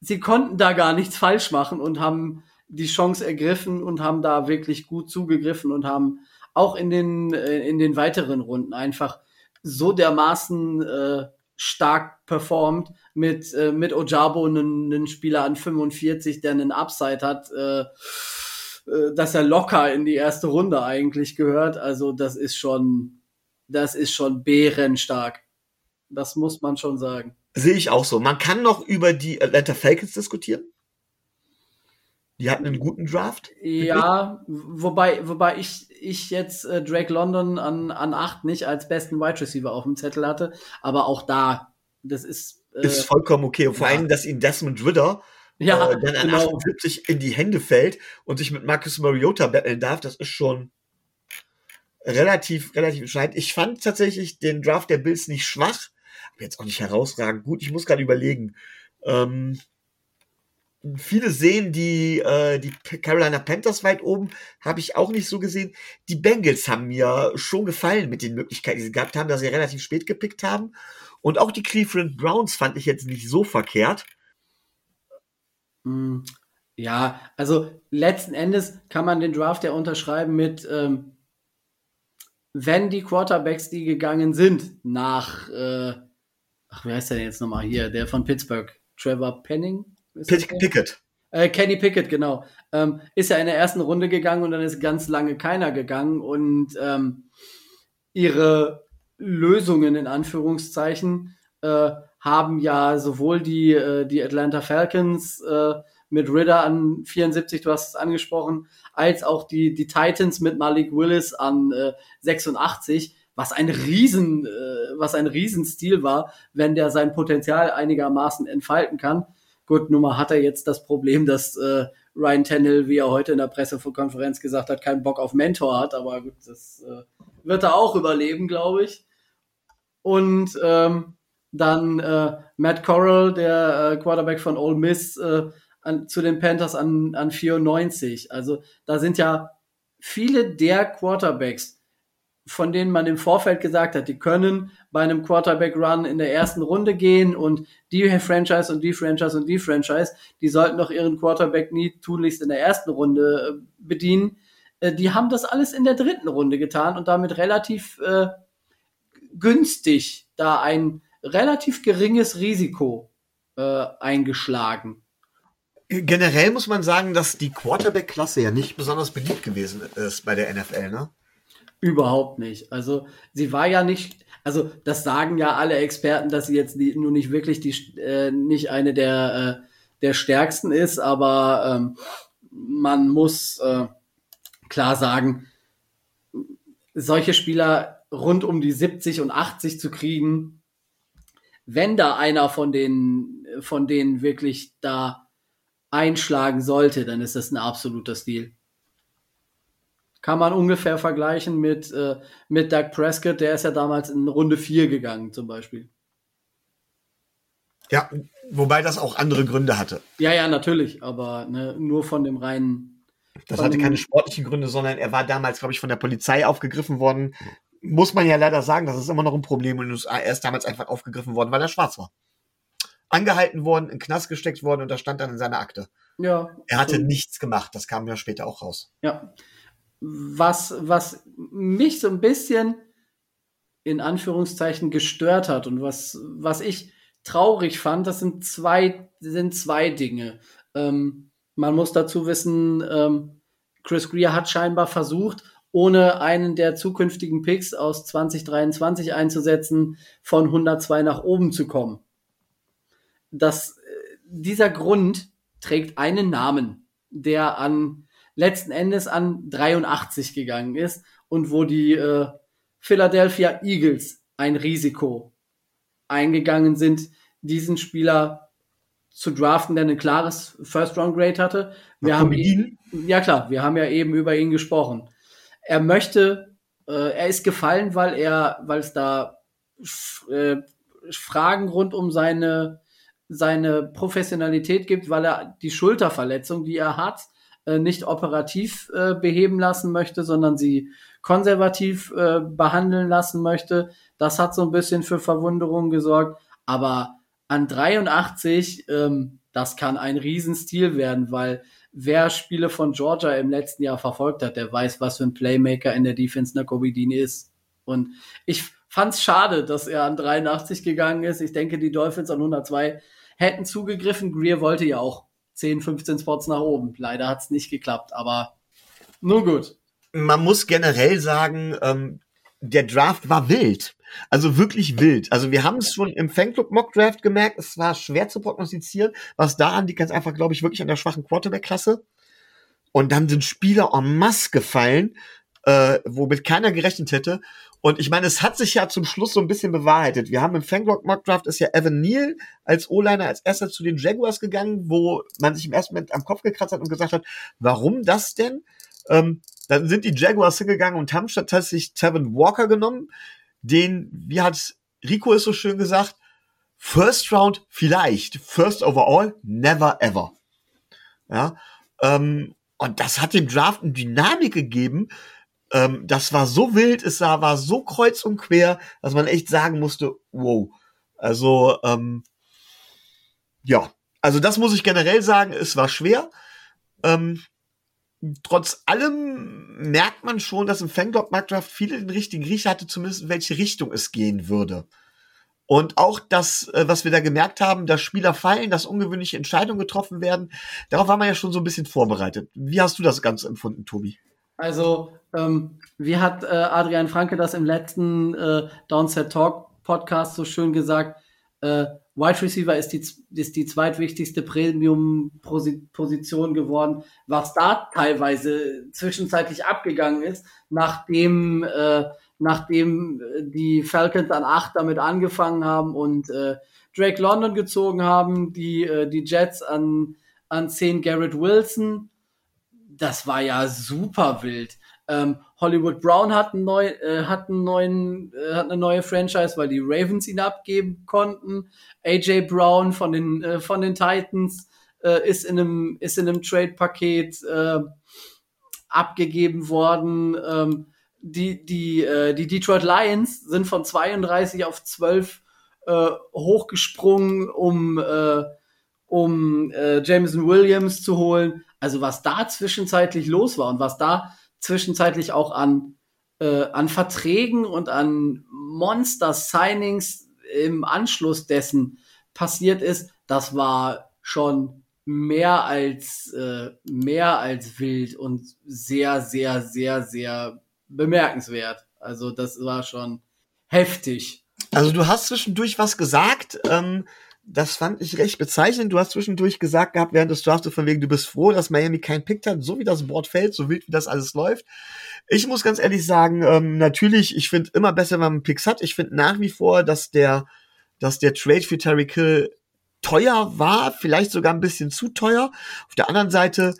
sie konnten da gar nichts falsch machen und haben die Chance ergriffen und haben da wirklich gut zugegriffen und haben auch in den, äh, in den weiteren Runden einfach so dermaßen äh, stark performt mit, äh, mit Ojabo, einen, einen Spieler an 45, der einen Upside hat, äh, äh, dass er locker in die erste Runde eigentlich gehört. Also das ist schon, das ist schon bärenstark. Das muss man schon sagen. Sehe ich auch so. Man kann noch über die Atlanta Falcons diskutieren. Die hatten einen guten Draft. Ja, wobei, wobei ich, ich jetzt äh, Drake London an, an 8 nicht als besten Wide Receiver auf dem Zettel hatte. Aber auch da das ist. Äh, ist vollkommen okay. Und vor ja. allem, dass ihn Desmond Ritter ja, äh, dann an genau. 78 in die Hände fällt und sich mit Marcus Mariota betteln darf, das ist schon relativ, relativ entscheidend. Ich fand tatsächlich den Draft der Bills nicht schwach, aber jetzt auch nicht herausragend gut. Ich muss gerade überlegen. Ähm, viele sehen die, äh, die Carolina Panthers weit oben, habe ich auch nicht so gesehen. Die Bengals haben mir schon gefallen mit den Möglichkeiten, die sie gehabt haben, dass sie relativ spät gepickt haben. Und auch die Cleveland Browns fand ich jetzt nicht so verkehrt. Hm, ja, also letzten Endes kann man den Draft ja unterschreiben mit, ähm, wenn die Quarterbacks, die gegangen sind, nach, äh, ach, wie heißt der jetzt nochmal hier, der von Pittsburgh, Trevor Penning? Pick, Pickett. Äh, Kenny Pickett, genau. Ähm, ist ja in der ersten Runde gegangen und dann ist ganz lange keiner gegangen und ähm, ihre Lösungen in Anführungszeichen äh, haben ja sowohl die, äh, die Atlanta Falcons äh, mit Ritter an 74, du hast es angesprochen, als auch die, die Titans mit Malik Willis an äh, 86, was ein Riesen, äh, was ein Riesenstil war, wenn der sein Potenzial einigermaßen entfalten kann. Gut, nun mal hat er jetzt das Problem, dass äh, Ryan Tannehill, wie er heute in der Pressekonferenz gesagt hat, keinen Bock auf Mentor hat, aber gut, das äh, wird er auch überleben, glaube ich. Und ähm, dann äh, Matt Corral, der äh, Quarterback von Ole Miss, äh, an, zu den Panthers an, an 94. Also da sind ja viele der Quarterbacks, von denen man im Vorfeld gesagt hat, die können bei einem Quarterback-Run in der ersten Runde gehen und die Franchise und die Franchise und die Franchise, die sollten doch ihren Quarterback nie tunlichst in der ersten Runde äh, bedienen. Äh, die haben das alles in der dritten Runde getan und damit relativ äh, günstig da ein relativ geringes Risiko äh, eingeschlagen. Generell muss man sagen, dass die Quarterback-Klasse ja nicht besonders beliebt gewesen ist bei der NFL, ne? Überhaupt nicht. Also sie war ja nicht, also das sagen ja alle Experten, dass sie jetzt nur nicht wirklich die äh, nicht eine der äh, der stärksten ist, aber ähm, man muss äh, klar sagen, solche Spieler rund um die 70 und 80 zu kriegen, wenn da einer von denen von denen wirklich da einschlagen sollte, dann ist das ein absoluter Stil kann man ungefähr vergleichen mit, äh, mit Doug Prescott, der ist ja damals in Runde 4 gegangen, zum Beispiel. Ja, wobei das auch andere Gründe hatte. Ja, ja, natürlich, aber ne, nur von dem reinen. Das hatte keine sportlichen Gründe, sondern er war damals, glaube ich, von der Polizei aufgegriffen worden. Muss man ja leider sagen, das ist immer noch ein Problem in den USA. Er ist damals einfach aufgegriffen worden, weil er schwarz war. Angehalten worden, in den Knast gesteckt worden und das stand dann in seiner Akte. Ja. Er hatte so. nichts gemacht, das kam ja später auch raus. Ja was, was mich so ein bisschen in Anführungszeichen gestört hat und was, was ich traurig fand, das sind zwei, sind zwei Dinge. Ähm, man muss dazu wissen, ähm, Chris Greer hat scheinbar versucht, ohne einen der zukünftigen Picks aus 2023 einzusetzen, von 102 nach oben zu kommen. Das, äh, dieser Grund trägt einen Namen, der an letzten Endes an 83 gegangen ist und wo die äh, Philadelphia Eagles ein Risiko eingegangen sind, diesen Spieler zu draften, der ein klares First-Round-Grade hatte. Wir haben ihn, ja klar, wir haben ja eben über ihn gesprochen. Er möchte, äh, er ist gefallen, weil er, weil es da äh, Fragen rund um seine seine Professionalität gibt, weil er die Schulterverletzung, die er hat, äh, nicht operativ äh, beheben lassen möchte, sondern sie konservativ äh, behandeln lassen möchte. Das hat so ein bisschen für Verwunderung gesorgt. Aber an 83, ähm, das kann ein Riesenstil werden, weil wer Spiele von Georgia im letzten Jahr verfolgt hat, der weiß, was für ein Playmaker in der Defense Nakobe ist. Und ich fand's schade, dass er an 83 gegangen ist. Ich denke, die Dolphins an 102 hätten zugegriffen. Greer wollte ja auch 10, 15 Spots nach oben. Leider hat es nicht geklappt, aber nur gut. Man muss generell sagen, ähm, der Draft war wild. Also wirklich wild. Also wir haben es schon im Fanclub Mock Draft gemerkt, es war schwer zu prognostizieren, was da an die ganz einfach, glaube ich, wirklich an der schwachen Quarterback-Klasse. Und dann sind Spieler en masse gefallen, äh, womit keiner gerechnet hätte. Und ich meine, es hat sich ja zum Schluss so ein bisschen bewahrheitet. Wir haben im Fangrock Mock Draft ist ja Evan Neal als O-Liner als erster zu den Jaguars gegangen, wo man sich im ersten Moment am Kopf gekratzt hat und gesagt hat, warum das denn? Ähm, dann sind die Jaguars hingegangen und haben stattdessen Tevin Walker genommen, den, wie hat Rico es so schön gesagt, First Round vielleicht, First Overall, never ever. Ja, ähm, und das hat dem Draft eine Dynamik gegeben. Ähm, das war so wild, es sah, war so kreuz und quer, dass man echt sagen musste, wow. Also, ähm, ja, also das muss ich generell sagen, es war schwer. Ähm, trotz allem merkt man schon, dass im Fanglock Markdraft viele den richtigen Riecher hatte, zumindest in welche Richtung es gehen würde. Und auch das, äh, was wir da gemerkt haben, dass Spieler fallen, dass ungewöhnliche Entscheidungen getroffen werden, darauf war man ja schon so ein bisschen vorbereitet. Wie hast du das Ganze empfunden, Tobi? Also, ähm, wie hat äh, Adrian Franke das im letzten äh, Downset Talk Podcast so schön gesagt? Äh, Wide Receiver ist die, ist die zweitwichtigste Premium-Position geworden, was da teilweise zwischenzeitlich abgegangen ist, nachdem, äh, nachdem die Falcons an acht damit angefangen haben und äh, Drake London gezogen haben, die, äh, die Jets an, an zehn Garrett Wilson. Das war ja super wild. Ähm, Hollywood Brown hat, einen neu, äh, hat, einen neuen, äh, hat eine neue Franchise, weil die Ravens ihn abgeben konnten. AJ Brown von den, äh, von den Titans äh, ist in einem, ist in einem Trade-Paket äh, abgegeben worden. Ähm, die, die, äh, die Detroit Lions sind von 32 auf 12 äh, hochgesprungen, um, um äh, Jameson Williams zu holen. Also was da zwischenzeitlich los war und was da zwischenzeitlich auch an, äh, an Verträgen und an Monster-Signings im Anschluss dessen passiert ist, das war schon mehr als äh, mehr als wild und sehr, sehr, sehr, sehr bemerkenswert. Also das war schon heftig. Also du hast zwischendurch was gesagt. Ähm, das fand ich recht bezeichnend. Du hast zwischendurch gesagt gehabt, während des Drafts von wegen, du bist froh, dass Miami keinen Pick hat, so wie das Board fällt, so wild wie das alles läuft. Ich muss ganz ehrlich sagen, ähm, natürlich, ich finde immer besser, wenn man Picks hat. Ich finde nach wie vor, dass der, dass der Trade für Terry Kill teuer war, vielleicht sogar ein bisschen zu teuer. Auf der anderen Seite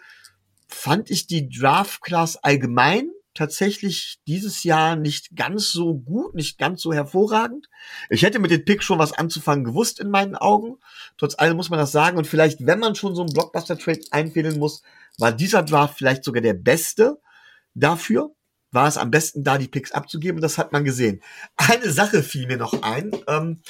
fand ich die Draft Class allgemein tatsächlich dieses Jahr nicht ganz so gut, nicht ganz so hervorragend. Ich hätte mit den Picks schon was anzufangen gewusst in meinen Augen. Trotz allem muss man das sagen. Und vielleicht, wenn man schon so einen Blockbuster-Trade einfädeln muss, war dieser Draft vielleicht sogar der beste dafür. War es am besten, da die Picks abzugeben. Das hat man gesehen. Eine Sache fiel mir noch ein. Ähm,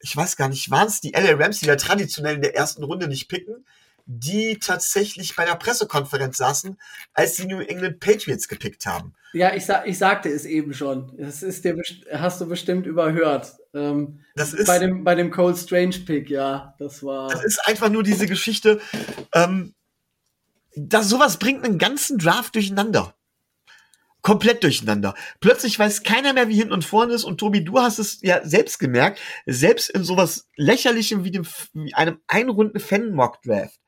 ich weiß gar nicht, waren es die LA Rams, die ja traditionell in der ersten Runde nicht picken? Die tatsächlich bei der Pressekonferenz saßen, als die New England Patriots gepickt haben. Ja, ich, sa ich sagte es eben schon. Das ist dir hast du bestimmt überhört. Ähm, das ist bei dem bei dem Cold Strange Pick, ja, das war. Das ist einfach nur diese Geschichte. Ähm, da sowas bringt einen ganzen Draft durcheinander. Komplett durcheinander. Plötzlich weiß keiner mehr, wie hinten und vorne ist. Und Tobi, du hast es ja selbst gemerkt, selbst in sowas lächerlichem wie, dem, wie einem Einrunden Fan Mock Draft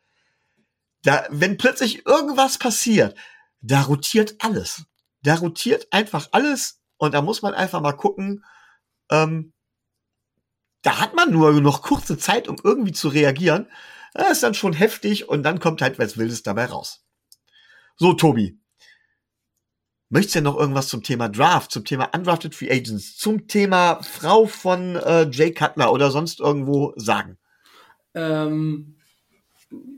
da, wenn plötzlich irgendwas passiert, da rotiert alles. Da rotiert einfach alles und da muss man einfach mal gucken, ähm, da hat man nur noch kurze Zeit, um irgendwie zu reagieren. Das ist dann schon heftig und dann kommt halt was Wildes dabei raus. So, Tobi. Möchtest du noch irgendwas zum Thema Draft, zum Thema Undrafted Free Agents, zum Thema Frau von äh, Jay Cutler oder sonst irgendwo sagen? Ähm,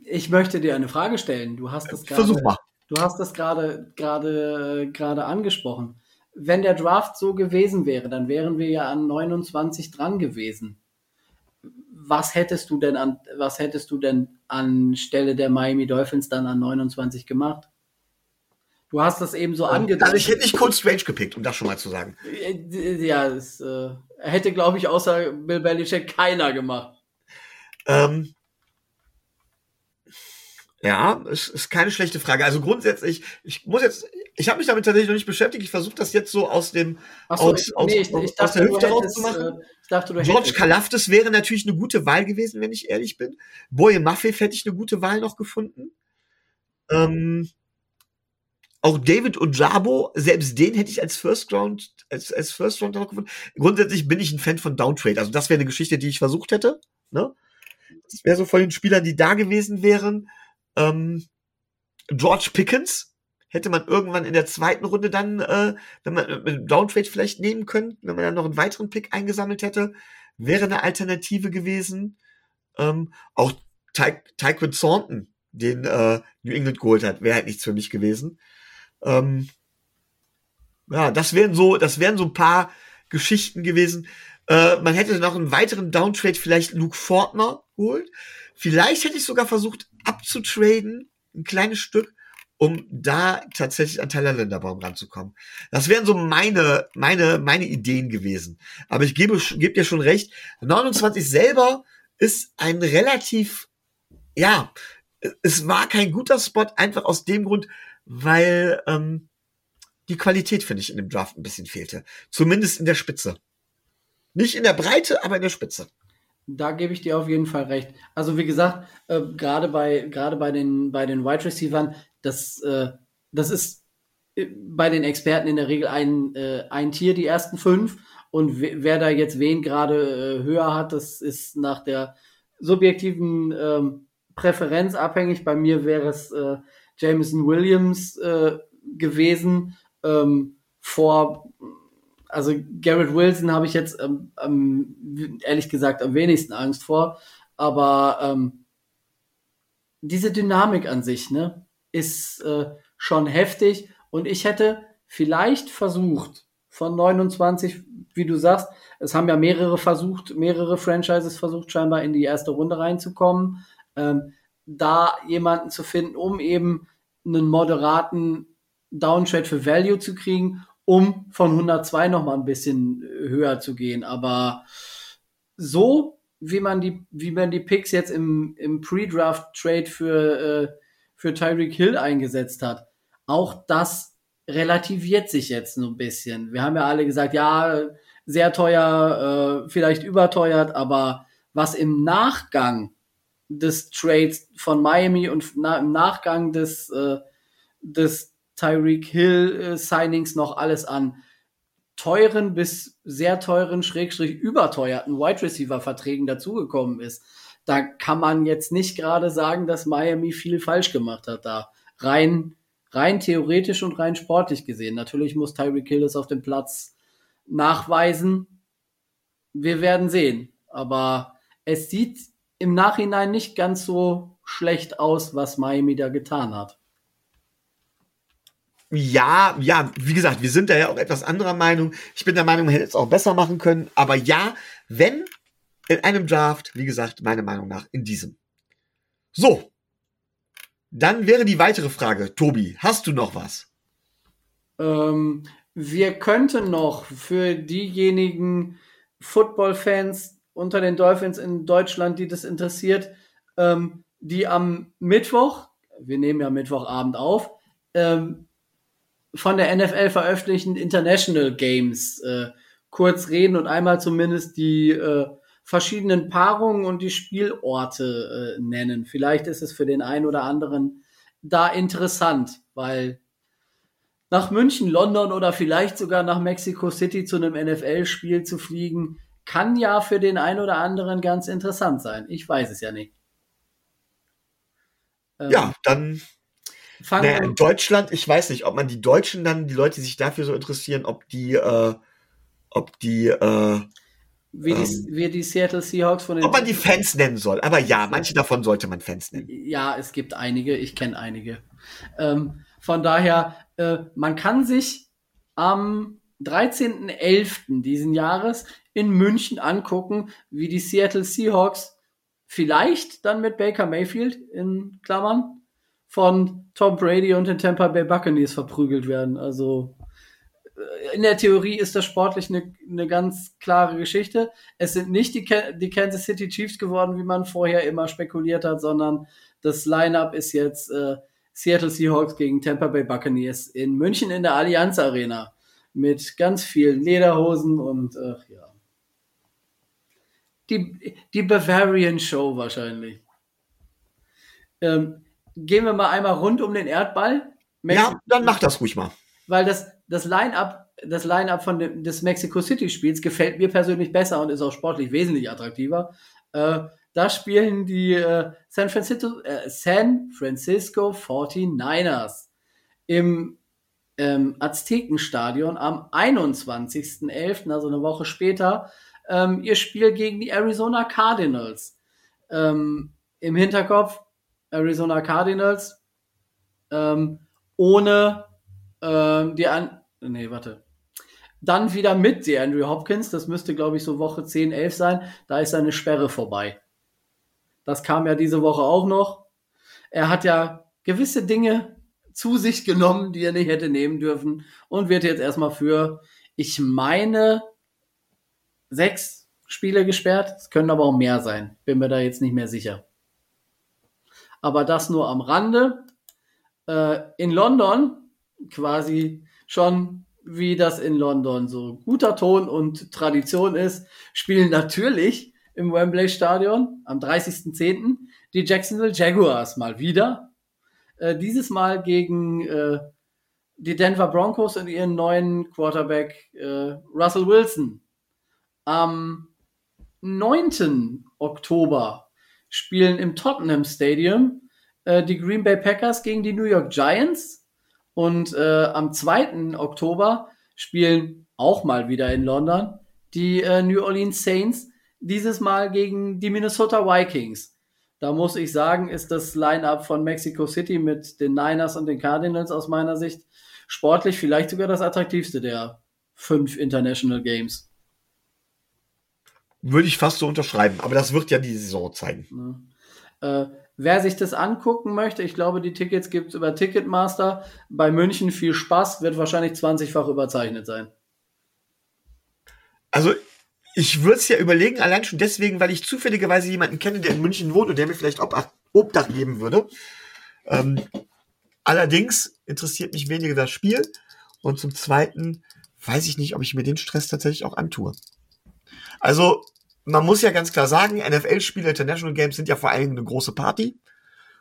ich möchte dir eine Frage stellen. Du hast das gerade. Versuch mal. Du hast das gerade gerade gerade angesprochen. Wenn der Draft so gewesen wäre, dann wären wir ja an 29 dran gewesen. Was hättest du denn an was hättest du denn anstelle der Miami Dolphins dann an 29 gemacht? Du hast das eben so ähm, angedeutet. Also ich hätte nicht Cold Strange gepickt, um das schon mal zu sagen. Ja, das äh, hätte, glaube ich, außer Bill Belichick keiner gemacht. Ähm, ja, es ist keine schlechte Frage. Also grundsätzlich, ich muss jetzt, ich habe mich damit tatsächlich noch nicht beschäftigt. Ich versuche das jetzt so aus dem so, aus, aus, nee, ich, ich dachte, aus der Hüfte rauszumachen. Äh, George Kalaftis wäre natürlich eine gute Wahl gewesen, wenn ich ehrlich bin. Boye Maffei hätte ich eine gute Wahl noch gefunden. Ähm, auch David Ojabo, selbst den hätte ich als First Round, als, als First Round noch gefunden. Grundsätzlich bin ich ein Fan von Downtrade. Also das wäre eine Geschichte, die ich versucht hätte. Ne? Das wäre so von den Spielern, die da gewesen wären. Ähm, George Pickens hätte man irgendwann in der zweiten Runde dann, äh, wenn man mit Downtrade vielleicht nehmen können, wenn man dann noch einen weiteren Pick eingesammelt hätte, wäre eine Alternative gewesen. Ähm, auch Ty Tyquin Thornton, den äh, New England geholt hat, wäre halt nichts für mich gewesen. Ähm, ja, das wären so, das wären so ein paar Geschichten gewesen. Äh, man hätte noch einen weiteren Downtrade, vielleicht Luke Fortner holt. Vielleicht hätte ich sogar versucht abzutraden, ein kleines Stück, um da tatsächlich an Tyler Linderbaum ranzukommen. Das wären so meine, meine, meine Ideen gewesen. Aber ich gebe, gebe dir schon recht, 29 selber ist ein relativ, ja, es war kein guter Spot, einfach aus dem Grund, weil ähm, die Qualität, finde ich, in dem Draft ein bisschen fehlte. Zumindest in der Spitze. Nicht in der Breite, aber in der Spitze. Da gebe ich dir auf jeden Fall recht. Also wie gesagt, äh, gerade bei gerade bei den bei den Wide Receivern, das äh, das ist äh, bei den Experten in der Regel ein äh, ein Tier die ersten fünf und wer da jetzt wen gerade äh, höher hat, das ist nach der subjektiven ähm, Präferenz abhängig. Bei mir wäre es äh, Jameson Williams äh, gewesen. Ähm, vor, also Garrett Wilson habe ich jetzt ähm, ehrlich gesagt am wenigsten Angst vor. Aber ähm, diese Dynamik an sich, ne, ist äh, schon heftig. Und ich hätte vielleicht versucht, von 29, wie du sagst, es haben ja mehrere versucht, mehrere Franchises versucht, scheinbar in die erste Runde reinzukommen. Ähm, da jemanden zu finden, um eben einen moderaten Downtrade für Value zu kriegen, um von 102 noch mal ein bisschen höher zu gehen. Aber so, wie man die, wie man die Picks jetzt im, im Pre-Draft-Trade für, äh, für Tyreek Hill eingesetzt hat, auch das relativiert sich jetzt so ein bisschen. Wir haben ja alle gesagt, ja, sehr teuer, äh, vielleicht überteuert, aber was im Nachgang des Trades von Miami und na, im Nachgang des, äh, des Tyreek Hill äh, Signings noch alles an teuren bis sehr teuren, schrägstrich überteuerten Wide Receiver Verträgen dazugekommen ist. Da kann man jetzt nicht gerade sagen, dass Miami viel falsch gemacht hat da. Rein, rein theoretisch und rein sportlich gesehen. Natürlich muss Tyreek Hill es auf dem Platz nachweisen. Wir werden sehen. Aber es sieht im Nachhinein nicht ganz so schlecht aus, was Miami da getan hat. Ja, ja, wie gesagt, wir sind da ja auch etwas anderer Meinung. Ich bin der Meinung, man hätte es auch besser machen können. Aber ja, wenn in einem Draft, wie gesagt, meiner Meinung nach in diesem. So, dann wäre die weitere Frage, Tobi, hast du noch was? Ähm, wir könnten noch für diejenigen Football-Fans, unter den Dolphins in Deutschland, die das interessiert, ähm, die am Mittwoch, wir nehmen ja Mittwochabend auf, ähm, von der NFL veröffentlichten International Games äh, kurz reden und einmal zumindest die äh, verschiedenen Paarungen und die Spielorte äh, nennen. Vielleicht ist es für den einen oder anderen da interessant, weil nach München, London oder vielleicht sogar nach Mexico City zu einem NFL-Spiel zu fliegen, kann ja für den einen oder anderen ganz interessant sein. Ich weiß es ja nicht. Ähm, ja, dann naja, in Deutschland, ich weiß nicht, ob man die Deutschen dann, die Leute, die sich dafür so interessieren, ob die, äh, ob die, äh, wie die, ähm, wie die Seattle Seahawks von den. Ob man die Fans nennen soll. Aber ja, manche davon sollte man Fans nennen. Ja, es gibt einige, ich kenne einige. Ähm, von daher, äh, man kann sich am 13.11. diesen Jahres in München angucken, wie die Seattle Seahawks vielleicht dann mit Baker Mayfield in Klammern von Tom Brady und den Tampa Bay Buccaneers verprügelt werden. Also äh, in der Theorie ist das sportlich eine, eine ganz klare Geschichte. Es sind nicht die, die Kansas City Chiefs geworden, wie man vorher immer spekuliert hat, sondern das Lineup ist jetzt äh, Seattle Seahawks gegen Tampa Bay Buccaneers in München in der Allianz Arena mit ganz vielen Lederhosen und ach ja die, die Bavarian Show wahrscheinlich. Ähm, gehen wir mal einmal rund um den Erdball. ja, dann mach das ruhig mal. Weil das, das Line-Up, das Line-Up von dem, des Mexico City-Spiels gefällt mir persönlich besser und ist auch sportlich wesentlich attraktiver. Äh, da spielen die äh, San, Francisco, äh, San Francisco 49ers im ähm, Aztekenstadion am 21.11., also eine Woche später, ähm, ihr Spiel gegen die Arizona Cardinals. Ähm, Im Hinterkopf Arizona Cardinals ähm, ohne ähm, die an nee, warte. Dann wieder mit die Andrew Hopkins, das müsste glaube ich so Woche 10, 11 sein, da ist seine Sperre vorbei. Das kam ja diese Woche auch noch. Er hat ja gewisse Dinge zu sich genommen, die er nicht hätte nehmen dürfen und wird jetzt erstmal für, ich meine, sechs Spiele gesperrt. Es können aber auch mehr sein. Bin mir da jetzt nicht mehr sicher. Aber das nur am Rande. Äh, in London quasi schon wie das in London so guter Ton und Tradition ist, spielen natürlich im Wembley Stadion am 30.10. die Jacksonville Jaguars mal wieder äh, dieses Mal gegen äh, die Denver Broncos und ihren neuen Quarterback äh, Russell Wilson. Am 9. Oktober spielen im Tottenham Stadium äh, die Green Bay Packers gegen die New York Giants. Und äh, am 2. Oktober spielen auch mal wieder in London die äh, New Orleans Saints, dieses Mal gegen die Minnesota Vikings. Da muss ich sagen, ist das Line-up von Mexico City mit den Niners und den Cardinals aus meiner Sicht sportlich vielleicht sogar das attraktivste der fünf International Games. Würde ich fast so unterschreiben, aber das wird ja die Saison zeigen. Ja. Äh, wer sich das angucken möchte, ich glaube, die Tickets gibt es über Ticketmaster. Bei München viel Spaß, wird wahrscheinlich 20-fach überzeichnet sein. Also ich würde es ja überlegen, allein schon deswegen, weil ich zufälligerweise jemanden kenne, der in München wohnt und der mir vielleicht Obdach, Obdach geben würde. Ähm, allerdings interessiert mich weniger das Spiel. Und zum Zweiten weiß ich nicht, ob ich mir den Stress tatsächlich auch antue. Also, man muss ja ganz klar sagen, NFL-Spiele, International Games sind ja vor allem eine große Party.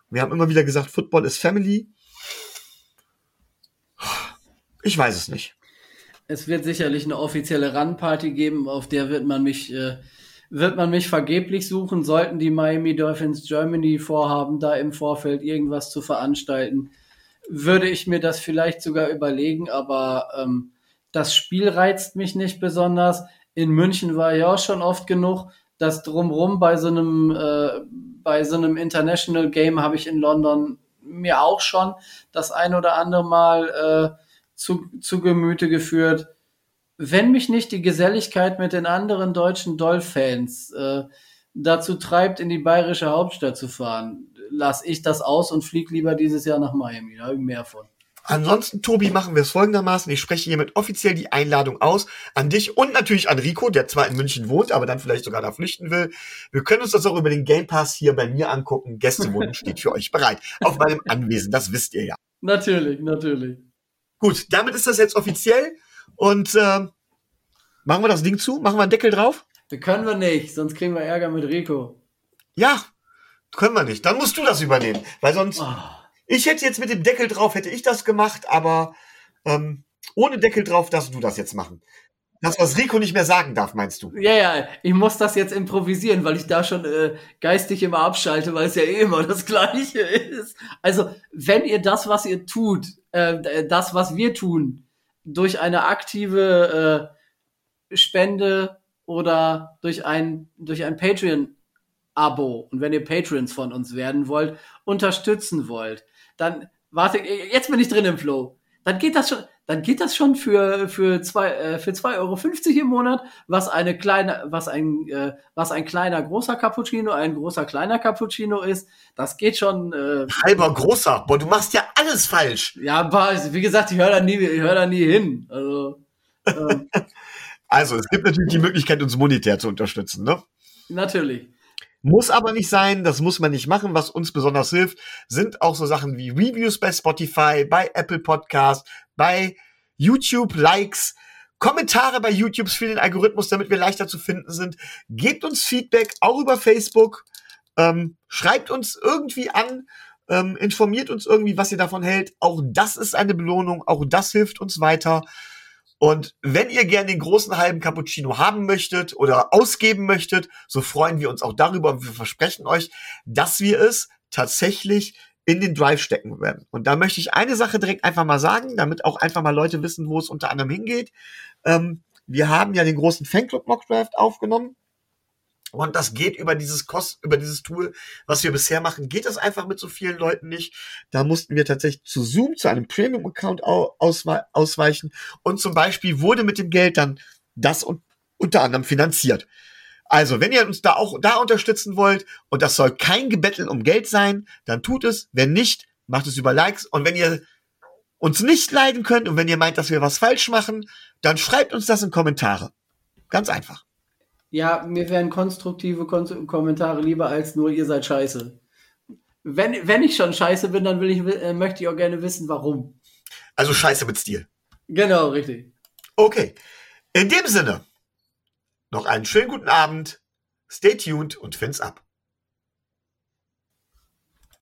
Wir haben immer wieder gesagt, Football ist Family. Ich weiß es nicht es wird sicherlich eine offizielle Run-Party geben, auf der wird man mich, äh, wird man mich vergeblich suchen, sollten die Miami Dolphins Germany vorhaben, da im Vorfeld irgendwas zu veranstalten, würde ich mir das vielleicht sogar überlegen, aber ähm, das Spiel reizt mich nicht besonders. In München war ja auch schon oft genug. Das drumrum bei so einem, äh, bei so einem International Game habe ich in London mir auch schon das ein oder andere Mal äh, zu, zu Gemüte geführt. Wenn mich nicht die Geselligkeit mit den anderen deutschen Doll-Fans äh, dazu treibt, in die bayerische Hauptstadt zu fahren, lasse ich das aus und fliege lieber dieses Jahr nach Miami. Da habe ich mehr von. Ansonsten, Tobi, machen wir es folgendermaßen. Ich spreche hiermit offiziell die Einladung aus an dich und natürlich an Rico, der zwar in München wohnt, aber dann vielleicht sogar da flüchten will. Wir können uns das auch über den Game Pass hier bei mir angucken. Gästewohnen *laughs* steht für euch bereit. Auf meinem Anwesen, das wisst ihr ja. Natürlich, natürlich. Gut, damit ist das jetzt offiziell. Und äh, machen wir das Ding zu? Machen wir einen Deckel drauf? Das können wir nicht, sonst kriegen wir Ärger mit Rico. Ja, können wir nicht. Dann musst du das übernehmen. Weil sonst. Oh. Ich hätte jetzt mit dem Deckel drauf, hätte ich das gemacht, aber ähm, ohne Deckel drauf darfst du das jetzt machen. Das, was Rico nicht mehr sagen darf, meinst du? Ja, ja, ich muss das jetzt improvisieren, weil ich da schon äh, geistig immer abschalte, weil es ja eh immer das Gleiche ist. Also, wenn ihr das, was ihr tut, äh, das, was wir tun, durch eine aktive äh, Spende oder durch ein, durch ein Patreon-Abo und wenn ihr Patrons von uns werden wollt, unterstützen wollt, dann, warte, jetzt bin ich drin im Flow. Dann geht das schon, dann geht das schon für für zwei äh, für zwei Euro fünfzig im Monat, was eine kleine was ein äh, was ein kleiner großer Cappuccino, ein großer kleiner Cappuccino ist. Das geht schon. Äh, Halber großer. Boah, du machst ja alles falsch. Ja, aber wie gesagt, ich höre da nie ich höre da nie hin. Also ähm, *laughs* also es gibt natürlich die Möglichkeit, uns monetär zu unterstützen, ne? Natürlich. Muss aber nicht sein, das muss man nicht machen. Was uns besonders hilft, sind auch so Sachen wie Reviews bei Spotify, bei Apple Podcast, bei YouTube, Likes, Kommentare bei YouTube für den Algorithmus, damit wir leichter zu finden sind. Gebt uns Feedback, auch über Facebook. Ähm, schreibt uns irgendwie an. Ähm, informiert uns irgendwie, was ihr davon hält. Auch das ist eine Belohnung. Auch das hilft uns weiter. Und wenn ihr gerne den großen halben Cappuccino haben möchtet oder ausgeben möchtet, so freuen wir uns auch darüber. Und wir versprechen euch, dass wir es tatsächlich in den Drive stecken werden. Und da möchte ich eine Sache direkt einfach mal sagen, damit auch einfach mal Leute wissen, wo es unter anderem hingeht. Ähm, wir haben ja den großen Fanclub Mock Draft aufgenommen. Und das geht über dieses Kost, über dieses Tool, was wir bisher machen, geht das einfach mit so vielen Leuten nicht. Da mussten wir tatsächlich zu Zoom, zu einem Premium-Account ausweichen. Und zum Beispiel wurde mit dem Geld dann das und unter anderem finanziert. Also, wenn ihr uns da auch da unterstützen wollt und das soll kein Gebetteln um Geld sein, dann tut es. Wenn nicht, macht es über Likes. Und wenn ihr uns nicht leiden könnt und wenn ihr meint, dass wir was falsch machen, dann schreibt uns das in Kommentare. Ganz einfach. Ja, mir wären konstruktive Kon Kommentare lieber als nur ihr seid scheiße. Wenn, wenn ich schon scheiße bin, dann will ich, äh, möchte ich auch gerne wissen, warum. Also scheiße mit Stil. Genau, richtig. Okay. In dem Sinne, noch einen schönen guten Abend. Stay tuned und fins ab.